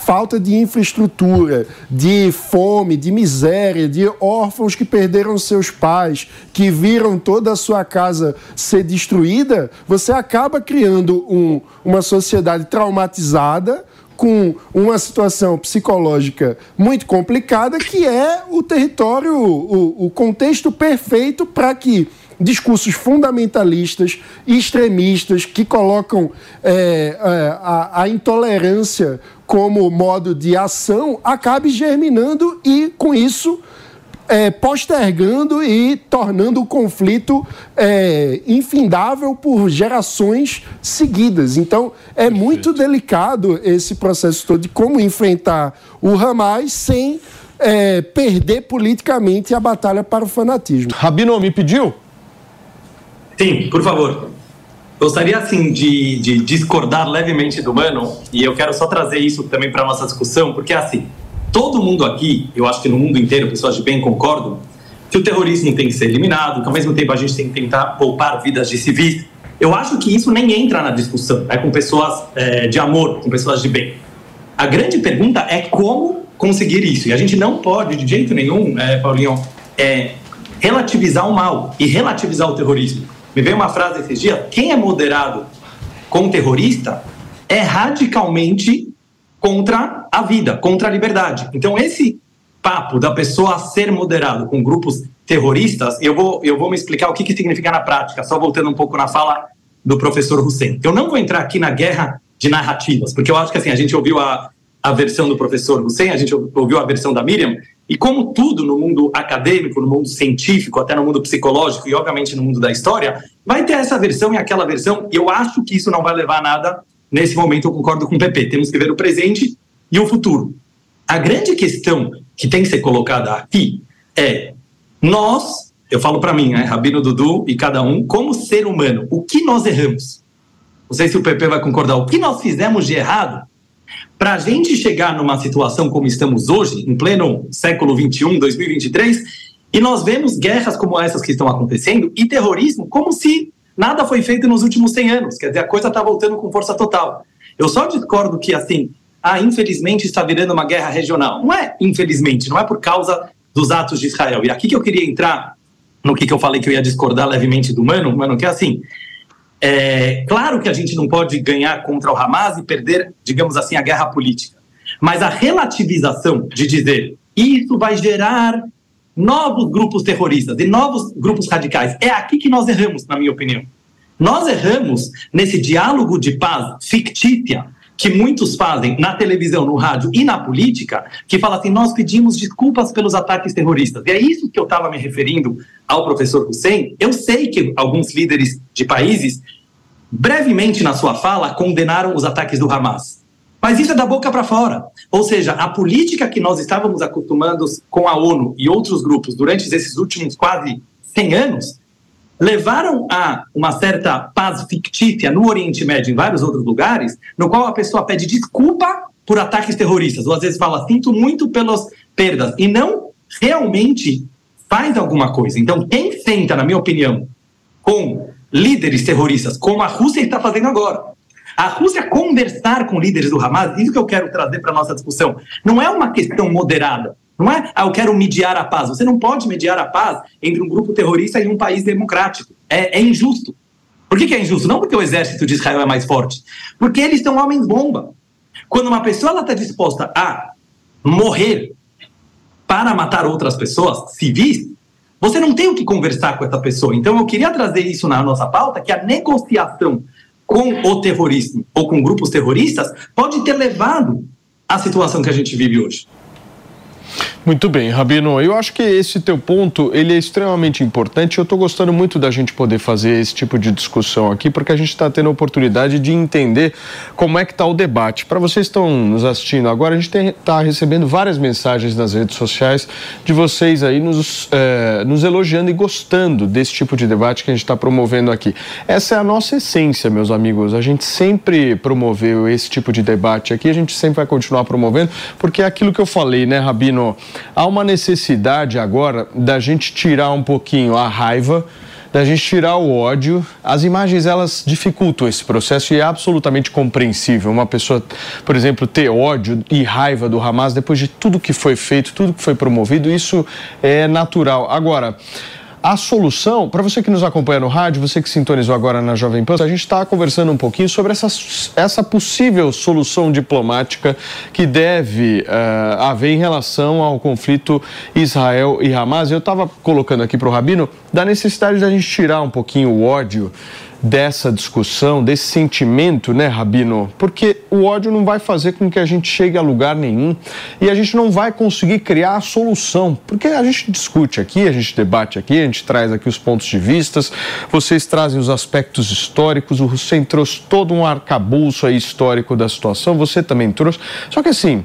falta de infraestrutura, de fome, de miséria, de órfãos que perderam seus pais, que viram toda a sua casa ser destruída, você acaba criando um, uma sociedade traumatizada com uma situação psicológica muito complicada, que é o território, o, o contexto perfeito para que discursos fundamentalistas, extremistas, que colocam é, a, a intolerância como modo de ação, acabe germinando e, com isso, é, postergando e tornando o conflito é, infindável por gerações seguidas. Então, é Perfeito. muito delicado esse processo todo de como enfrentar o Hamas sem é, perder politicamente a batalha para o fanatismo. Rabino me pediu? Sim, por favor. Gostaria, assim, de, de discordar levemente do Mano, e eu quero só trazer isso também para a nossa discussão, porque, assim, todo mundo aqui, eu acho que no mundo inteiro, pessoas de bem concordam, que o terrorismo tem que ser eliminado, que ao mesmo tempo a gente tem que tentar poupar vidas de civis. Eu acho que isso nem entra na discussão, é com pessoas é, de amor, com pessoas de bem. A grande pergunta é como conseguir isso. E a gente não pode, de jeito nenhum, é, Paulinho, é, relativizar o mal e relativizar o terrorismo. Me veio uma frase esses dias: quem é moderado com terrorista é radicalmente contra a vida, contra a liberdade. Então, esse papo da pessoa ser moderado com grupos terroristas, eu vou, eu vou me explicar o que, que significa na prática, só voltando um pouco na fala do professor Hussein. Eu não vou entrar aqui na guerra de narrativas, porque eu acho que assim, a gente ouviu a, a versão do professor Hussein, a gente ouviu a versão da Miriam, e como tudo no mundo acadêmico, no mundo científico, até no mundo psicológico e obviamente no mundo da história, vai ter essa versão e aquela versão, e eu acho que isso não vai levar a nada nesse momento eu concordo com o PP. Temos que ver o presente e o futuro. A grande questão que tem que ser colocada aqui é nós, eu falo para mim, né, Rabino Dudu e cada um, como ser humano, o que nós erramos? Não sei se o PP vai concordar. O que nós fizemos de errado para a gente chegar numa situação como estamos hoje, em pleno século 21, 2023, e nós vemos guerras como essas que estão acontecendo e terrorismo como se Nada foi feito nos últimos 100 anos, quer dizer, a coisa está voltando com força total. Eu só discordo que, assim, ah, infelizmente está virando uma guerra regional. Não é infelizmente, não é por causa dos atos de Israel. E aqui que eu queria entrar no que, que eu falei que eu ia discordar levemente do Mano, Mano, que é assim, é claro que a gente não pode ganhar contra o Hamas e perder, digamos assim, a guerra política. Mas a relativização de dizer isso vai gerar novos grupos terroristas e novos grupos radicais. É aqui que nós erramos, na minha opinião. Nós erramos nesse diálogo de paz fictícia que muitos fazem na televisão, no rádio e na política, que fala assim: nós pedimos desculpas pelos ataques terroristas. E é isso que eu estava me referindo ao professor Hussein. Eu sei que alguns líderes de países, brevemente na sua fala, condenaram os ataques do Hamas. Mas isso é da boca para fora. Ou seja, a política que nós estávamos acostumados com a ONU e outros grupos durante esses últimos quase 100 anos levaram a uma certa paz fictícia no Oriente Médio e em vários outros lugares, no qual a pessoa pede desculpa por ataques terroristas, ou às vezes fala, sinto muito pelas perdas, e não realmente faz alguma coisa. Então, quem senta, na minha opinião, com líderes terroristas, como a Rússia está fazendo agora, a Rússia conversar com líderes do Hamas, isso que eu quero trazer para a nossa discussão, não é uma questão moderada. Não é, ah, eu quero mediar a paz. Você não pode mediar a paz entre um grupo terrorista e um país democrático. É, é injusto. Por que, que, é injusto? Não porque o exército de Israel é mais forte, porque eles são homens-bomba. Quando uma pessoa está disposta a morrer para matar outras pessoas civis, você não tem o que conversar com essa pessoa. Então, eu queria trazer isso na nossa pauta, que a negociação com o terrorismo ou com grupos terroristas pode ter levado à situação que a gente vive hoje. Muito bem, Rabino. Eu acho que esse teu ponto ele é extremamente importante. Eu estou gostando muito da gente poder fazer esse tipo de discussão aqui, porque a gente está tendo a oportunidade de entender como é que está o debate. Para vocês que estão nos assistindo agora, a gente está recebendo várias mensagens nas redes sociais de vocês aí nos, eh, nos elogiando e gostando desse tipo de debate que a gente está promovendo aqui. Essa é a nossa essência, meus amigos. A gente sempre promoveu esse tipo de debate aqui, a gente sempre vai continuar promovendo, porque é aquilo que eu falei, né, Rabino? Há uma necessidade agora da gente tirar um pouquinho a raiva, da gente tirar o ódio. As imagens elas dificultam esse processo e é absolutamente compreensível. Uma pessoa, por exemplo, ter ódio e raiva do Hamas depois de tudo que foi feito, tudo que foi promovido, isso é natural. Agora, a solução, para você que nos acompanha no rádio, você que sintonizou agora na Jovem Pan, a gente está conversando um pouquinho sobre essa, essa possível solução diplomática que deve uh, haver em relação ao conflito Israel e Hamas. Eu estava colocando aqui para o Rabino da necessidade da gente tirar um pouquinho o ódio dessa discussão, desse sentimento, né, Rabino? Porque o ódio não vai fazer com que a gente chegue a lugar nenhum e a gente não vai conseguir criar a solução, porque a gente discute aqui, a gente debate aqui, a gente traz aqui os pontos de vistas, vocês trazem os aspectos históricos, o Hussein trouxe todo um arcabouço aí histórico da situação, você também trouxe. Só que assim,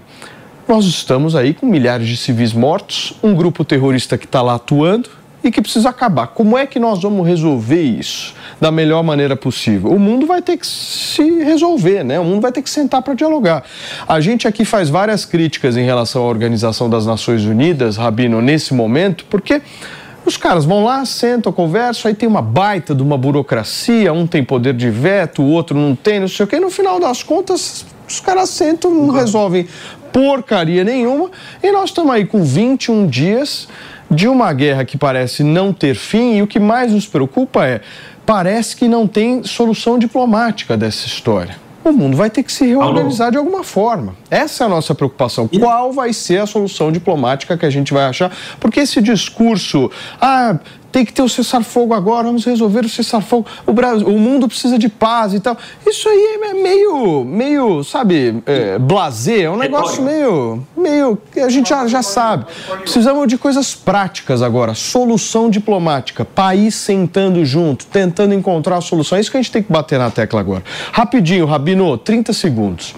nós estamos aí com milhares de civis mortos, um grupo terrorista que está lá atuando, e que precisa acabar. Como é que nós vamos resolver isso da melhor maneira possível? O mundo vai ter que se resolver, né? O mundo vai ter que sentar para dialogar. A gente aqui faz várias críticas em relação à Organização das Nações Unidas, Rabino, nesse momento, porque os caras vão lá, sentam, conversam, aí tem uma baita de uma burocracia, um tem poder de veto, o outro não tem, não sei o quê. No final das contas, os caras sentam, não resolvem porcaria nenhuma, e nós estamos aí com 21 dias de uma guerra que parece não ter fim e o que mais nos preocupa é parece que não tem solução diplomática dessa história. O mundo vai ter que se reorganizar de alguma forma. Essa é a nossa preocupação. Qual vai ser a solução diplomática que a gente vai achar? Porque esse discurso, ah, tem que ter o cessar-fogo agora, vamos resolver o cessar-fogo. O, Brasil, o mundo precisa de paz e tal. Isso aí é meio, meio sabe, é, blazer, é um negócio meio, meio que a gente já, já sabe. Precisamos de coisas práticas agora, solução diplomática, país sentando junto, tentando encontrar a solução. É isso que a gente tem que bater na tecla agora. Rapidinho, Rabino, 30 segundos.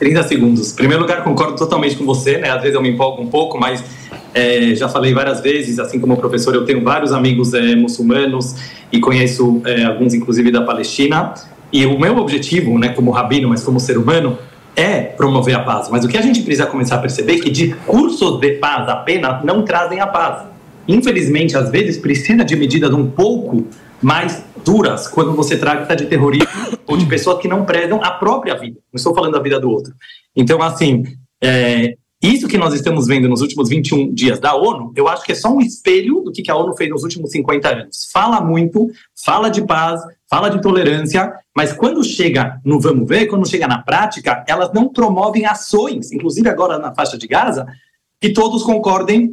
30 segundos. Em primeiro lugar, concordo totalmente com você, né? Às vezes eu me empolgo um pouco, mas é, já falei várias vezes, assim como professor, eu tenho vários amigos é, muçulmanos e conheço é, alguns, inclusive, da Palestina. E o meu objetivo, né, como rabino, mas como ser humano, é promover a paz. Mas o que a gente precisa começar a perceber é que discursos de paz apenas não trazem a paz. Infelizmente, às vezes, precisa de medidas um pouco mais duras quando você trata de terrorismo ou de pessoas que não prezam a própria vida. Não estou falando da vida do outro. Então, assim, é, isso que nós estamos vendo nos últimos 21 dias da ONU, eu acho que é só um espelho do que a ONU fez nos últimos 50 anos. Fala muito, fala de paz, fala de tolerância, mas quando chega no vamos ver, quando chega na prática, elas não promovem ações, inclusive agora na faixa de Gaza, que todos concordem.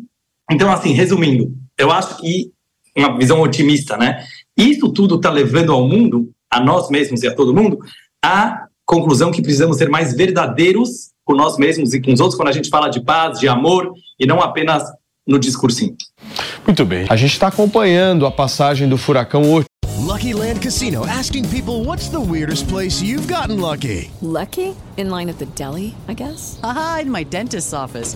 Então, assim, resumindo, eu acho que uma visão otimista, né? Isso tudo está levando ao mundo, a nós mesmos e a todo mundo, a conclusão que precisamos ser mais verdadeiros com nós mesmos e com os outros quando a gente fala de paz, de amor e não apenas no discursinho. Muito bem. A gente está acompanhando a passagem do furacão Lucky Land Casino asking people what's the weirdest place you've gotten lucky? Lucky? In line at the deli, I guess. Aha, in my dentist's office.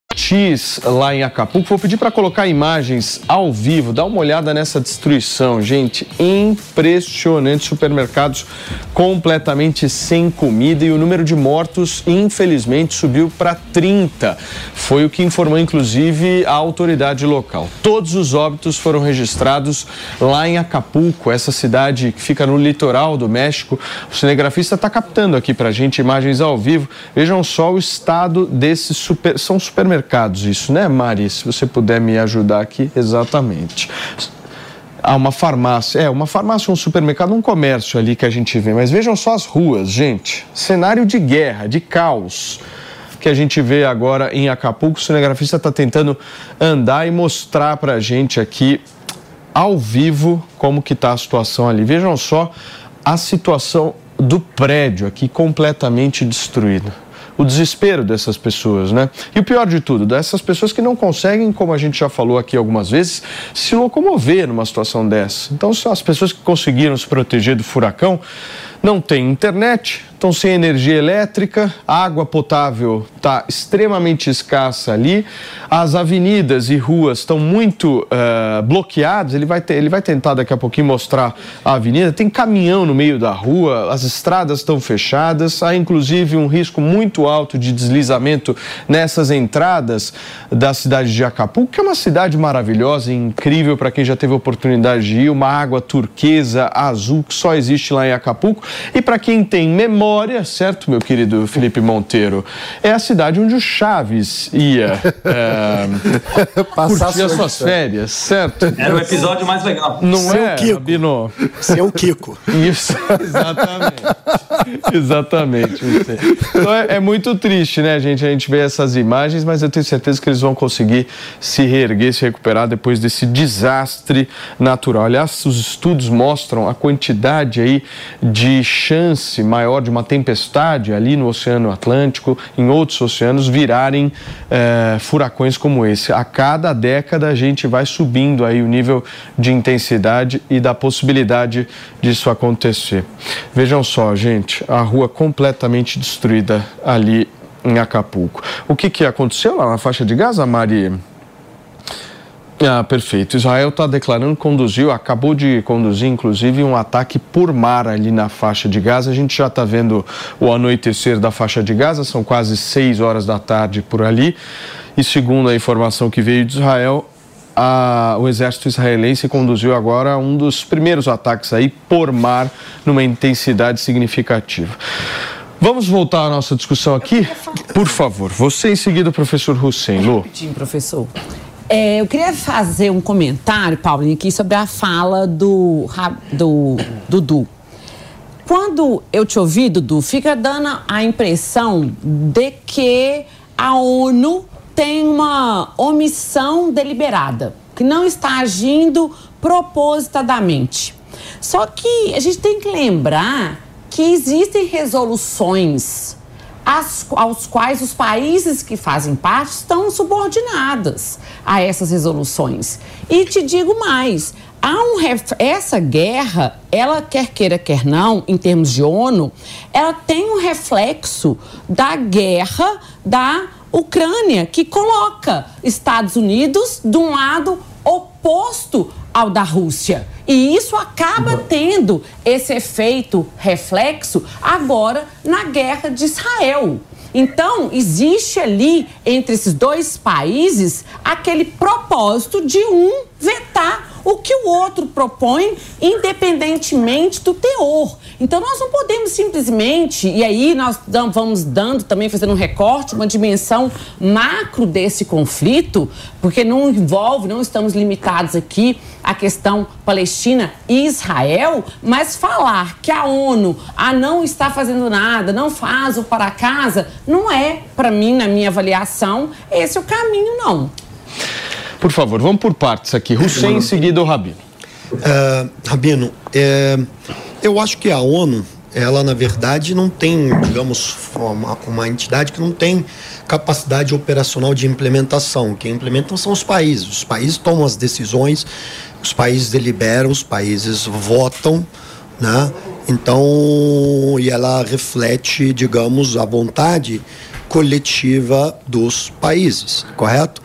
X lá em Acapulco. Vou pedir para colocar imagens ao vivo. Dá uma olhada nessa destruição, gente. Impressionante. Supermercados completamente sem comida e o número de mortos, infelizmente, subiu para 30. Foi o que informou, inclusive, a autoridade local. Todos os óbitos foram registrados lá em Acapulco, essa cidade que fica no litoral do México. O cinegrafista está captando aqui para gente imagens ao vivo. Vejam só o estado desses super... são supermercados isso, né, Mari? Se você puder me ajudar aqui, exatamente. Há uma farmácia, é, uma farmácia, um supermercado, um comércio ali que a gente vê. Mas vejam só as ruas, gente. Cenário de guerra, de caos que a gente vê agora em Acapulco. O cinegrafista está tentando andar e mostrar para a gente aqui ao vivo como que está a situação ali. Vejam só a situação do prédio aqui completamente destruído o desespero dessas pessoas, né? E o pior de tudo, dessas pessoas que não conseguem, como a gente já falou aqui algumas vezes, se locomover numa situação dessa. Então, as pessoas que conseguiram se proteger do furacão não têm internet, estão sem energia elétrica, a água potável está extremamente escassa ali, as avenidas e ruas estão muito uh, bloqueadas. Ele vai, ter, ele vai tentar daqui a pouquinho mostrar a avenida. Tem caminhão no meio da rua, as estradas estão fechadas, há inclusive um risco muito alto de deslizamento nessas entradas da cidade de Acapulco, que é uma cidade maravilhosa incrível para quem já teve oportunidade de ir, uma água turquesa, azul, que só existe lá em Acapulco. E para quem tem memória, Memória, certo, meu querido Felipe Monteiro? É a cidade onde o Chaves ia é, (laughs) Passar curtir as suas férias, certo? Era o episódio mais legal. Não Seu é, Kiko. Rabino? Seu Kiko. Isso, (laughs) exatamente. exatamente. Então é, é muito triste, né, gente? A gente vê essas imagens, mas eu tenho certeza que eles vão conseguir se reerguer, se recuperar depois desse desastre natural. Aliás, os estudos mostram a quantidade aí de chance maior de uma tempestade ali no Oceano Atlântico, em outros oceanos, virarem eh, furacões como esse. A cada década a gente vai subindo aí o nível de intensidade e da possibilidade disso acontecer. Vejam só, gente, a rua completamente destruída ali em Acapulco. O que, que aconteceu lá na faixa de Gaza, Mari? Ah, perfeito. Israel está declarando conduziu, acabou de conduzir, inclusive, um ataque por mar ali na faixa de Gaza. A gente já está vendo o anoitecer da faixa de Gaza, são quase seis horas da tarde por ali. E segundo a informação que veio de Israel, a- o exército israelense conduziu agora um dos primeiros ataques aí por mar, numa intensidade significativa. Vamos voltar à nossa discussão aqui? Por favor, você em seguida, professor Hussein. Lu. Rapidinho, professor. É, eu queria fazer um comentário, Paulinho, aqui sobre a fala do, do Dudu. Quando eu te ouvi, Dudu, fica dando a impressão de que a ONU tem uma omissão deliberada, que não está agindo propositadamente. Só que a gente tem que lembrar que existem resoluções as- aos quais os países que fazem parte estão subordinadas a essas resoluções. E te digo mais, há um ref- essa guerra, ela quer queira quer não, em termos de ONU, ela tem um reflexo da guerra da Ucrânia, que coloca Estados Unidos de um lado oposto ao da Rússia. E isso acaba tendo esse efeito reflexo agora na guerra de Israel. Então, existe ali entre esses dois países aquele propósito de um vetar o que o outro propõe, independentemente do teor. Então, nós não podemos simplesmente, e aí nós vamos dando também, fazendo um recorte, uma dimensão macro desse conflito, porque não envolve, não estamos limitados aqui à questão Palestina e Israel, mas falar que a ONU ah, não está fazendo nada, não faz o para casa, não é, para mim, na minha avaliação, esse é o caminho, não. Por favor, vamos por partes aqui. Hussein, em seguida o Rabino. É, Rabino, é, eu acho que a ONU, ela na verdade não tem, digamos, uma, uma entidade que não tem capacidade operacional de implementação. Quem implementam são os países. Os países tomam as decisões, os países deliberam, os países votam, né? Então, e ela reflete, digamos, a vontade coletiva dos países, correto?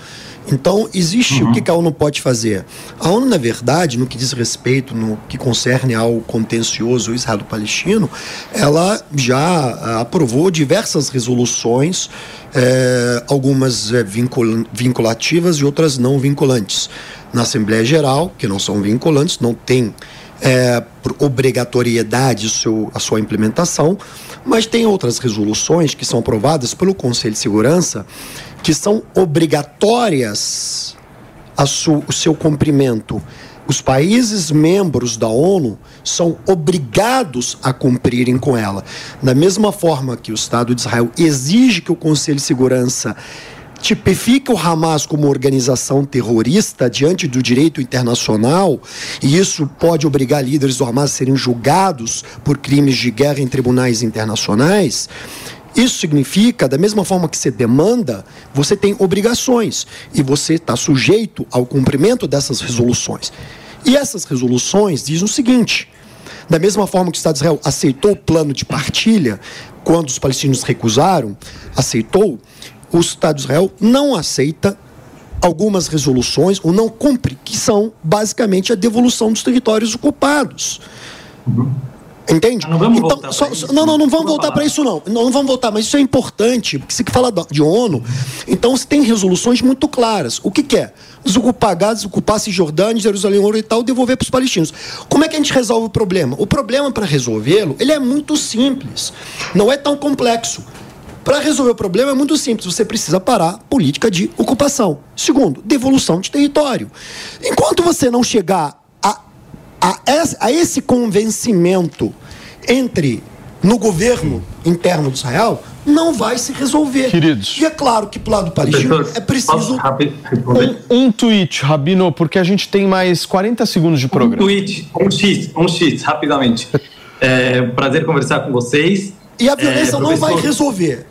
Então, existe o que a ONU pode fazer? A ONU, na verdade, no que diz respeito, no que concerne ao contencioso israelo-palestino, ela já ah, aprovou diversas resoluções, eh, algumas eh, vincul- vinculativas e outras não vinculantes. Na Assembleia Geral, que não são vinculantes, não tem é, por obrigatoriedade seu, a sua implementação, mas tem outras resoluções que são aprovadas pelo Conselho de Segurança que são obrigatórias su, o seu cumprimento Os países membros da ONU são obrigados a cumprirem com ela. Da mesma forma que o Estado de Israel exige que o Conselho de Segurança tipifique o Hamas como organização terrorista diante do direito internacional, e isso pode obrigar líderes do Hamas a serem julgados por crimes de guerra em tribunais internacionais. Isso significa, da mesma forma que você demanda, você tem obrigações e você está sujeito ao cumprimento dessas resoluções. E essas resoluções dizem o seguinte: da mesma forma que o Estado de Israel aceitou o plano de partilha, quando os palestinos recusaram, aceitou, o Estado de Israel não aceita algumas resoluções, ou não cumpre, que são basicamente a devolução dos territórios ocupados. Entende? Não vamos então, voltar só- isso. não, não, não vamos voltar para isso não. não. Não vamos voltar, mas isso é importante, porque que fala de ONU, então você tem resoluções muito claras. O que, que é? Desocupar Gaza, desocupar Cisjordânia, Jerusalém Oriental devolver para os palestinos. Como é que a gente resolve o problema? O problema para resolvê-lo, ele é muito simples. Não é tão complexo. Para resolver o problema é muito simples. Você precisa parar a política de ocupação. Segundo, devolução de território. Enquanto você não chegar a, a, es- a esse convencimento entre no governo interno de Israel, não vai se resolver. Queridos. E é claro que pro lado palestino é preciso Um, um tweet, Rabino, porque a gente tem mais 40 segundos de programa. Um tweet, um X, um X, rapidamente. É um prazer conversar com vocês. E a violência É, não vai resolver.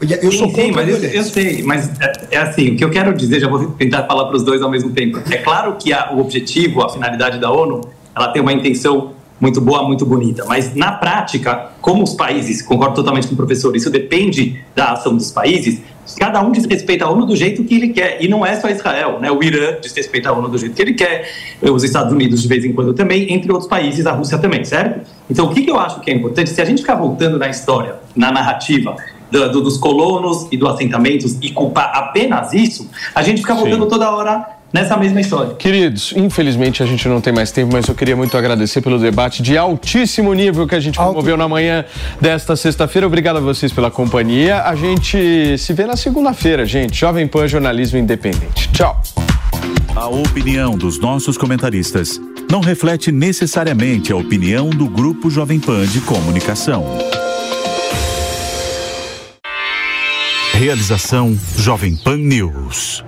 Eu sou sim, sim, contra a mas eu, violência. eu sei, mas é, é assim, o que eu quero dizer, já vou tentar falar para os dois ao mesmo tempo. É claro que a- o objetivo, a finalidade da ONU, ela tem uma intenção muito boa, muito bonita, mas na prática, como os países, concordo totalmente com o professor, isso depende da ação dos países, cada um desrespeita a ONU do jeito que ele quer, e não é só Israel, né? O Irã desrespeita a ONU do jeito que ele quer, os Estados Unidos de vez em quando também, entre outros países, a Rússia também, certo? Então, o que, eu acho que é importante, se a gente ficar voltando na história, na narrativa, do- do- dos colonos e dos assentamentos e culpar apenas isso, a gente fica voltando toda hora nessa mesma história. Queridos, infelizmente a gente não tem mais tempo, mas eu queria muito agradecer pelo debate de altíssimo nível que a gente promoveu na manhã desta sexta-feira. Obrigado a vocês pela companhia. A gente se vê na segunda-feira, gente. Jovem Pan Jornalismo Independente. Tchau. A opinião dos nossos comentaristas não reflete necessariamente a opinião do Grupo Jovem Pan de Comunicação. Realização Jovem Pan News.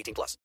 18 plus.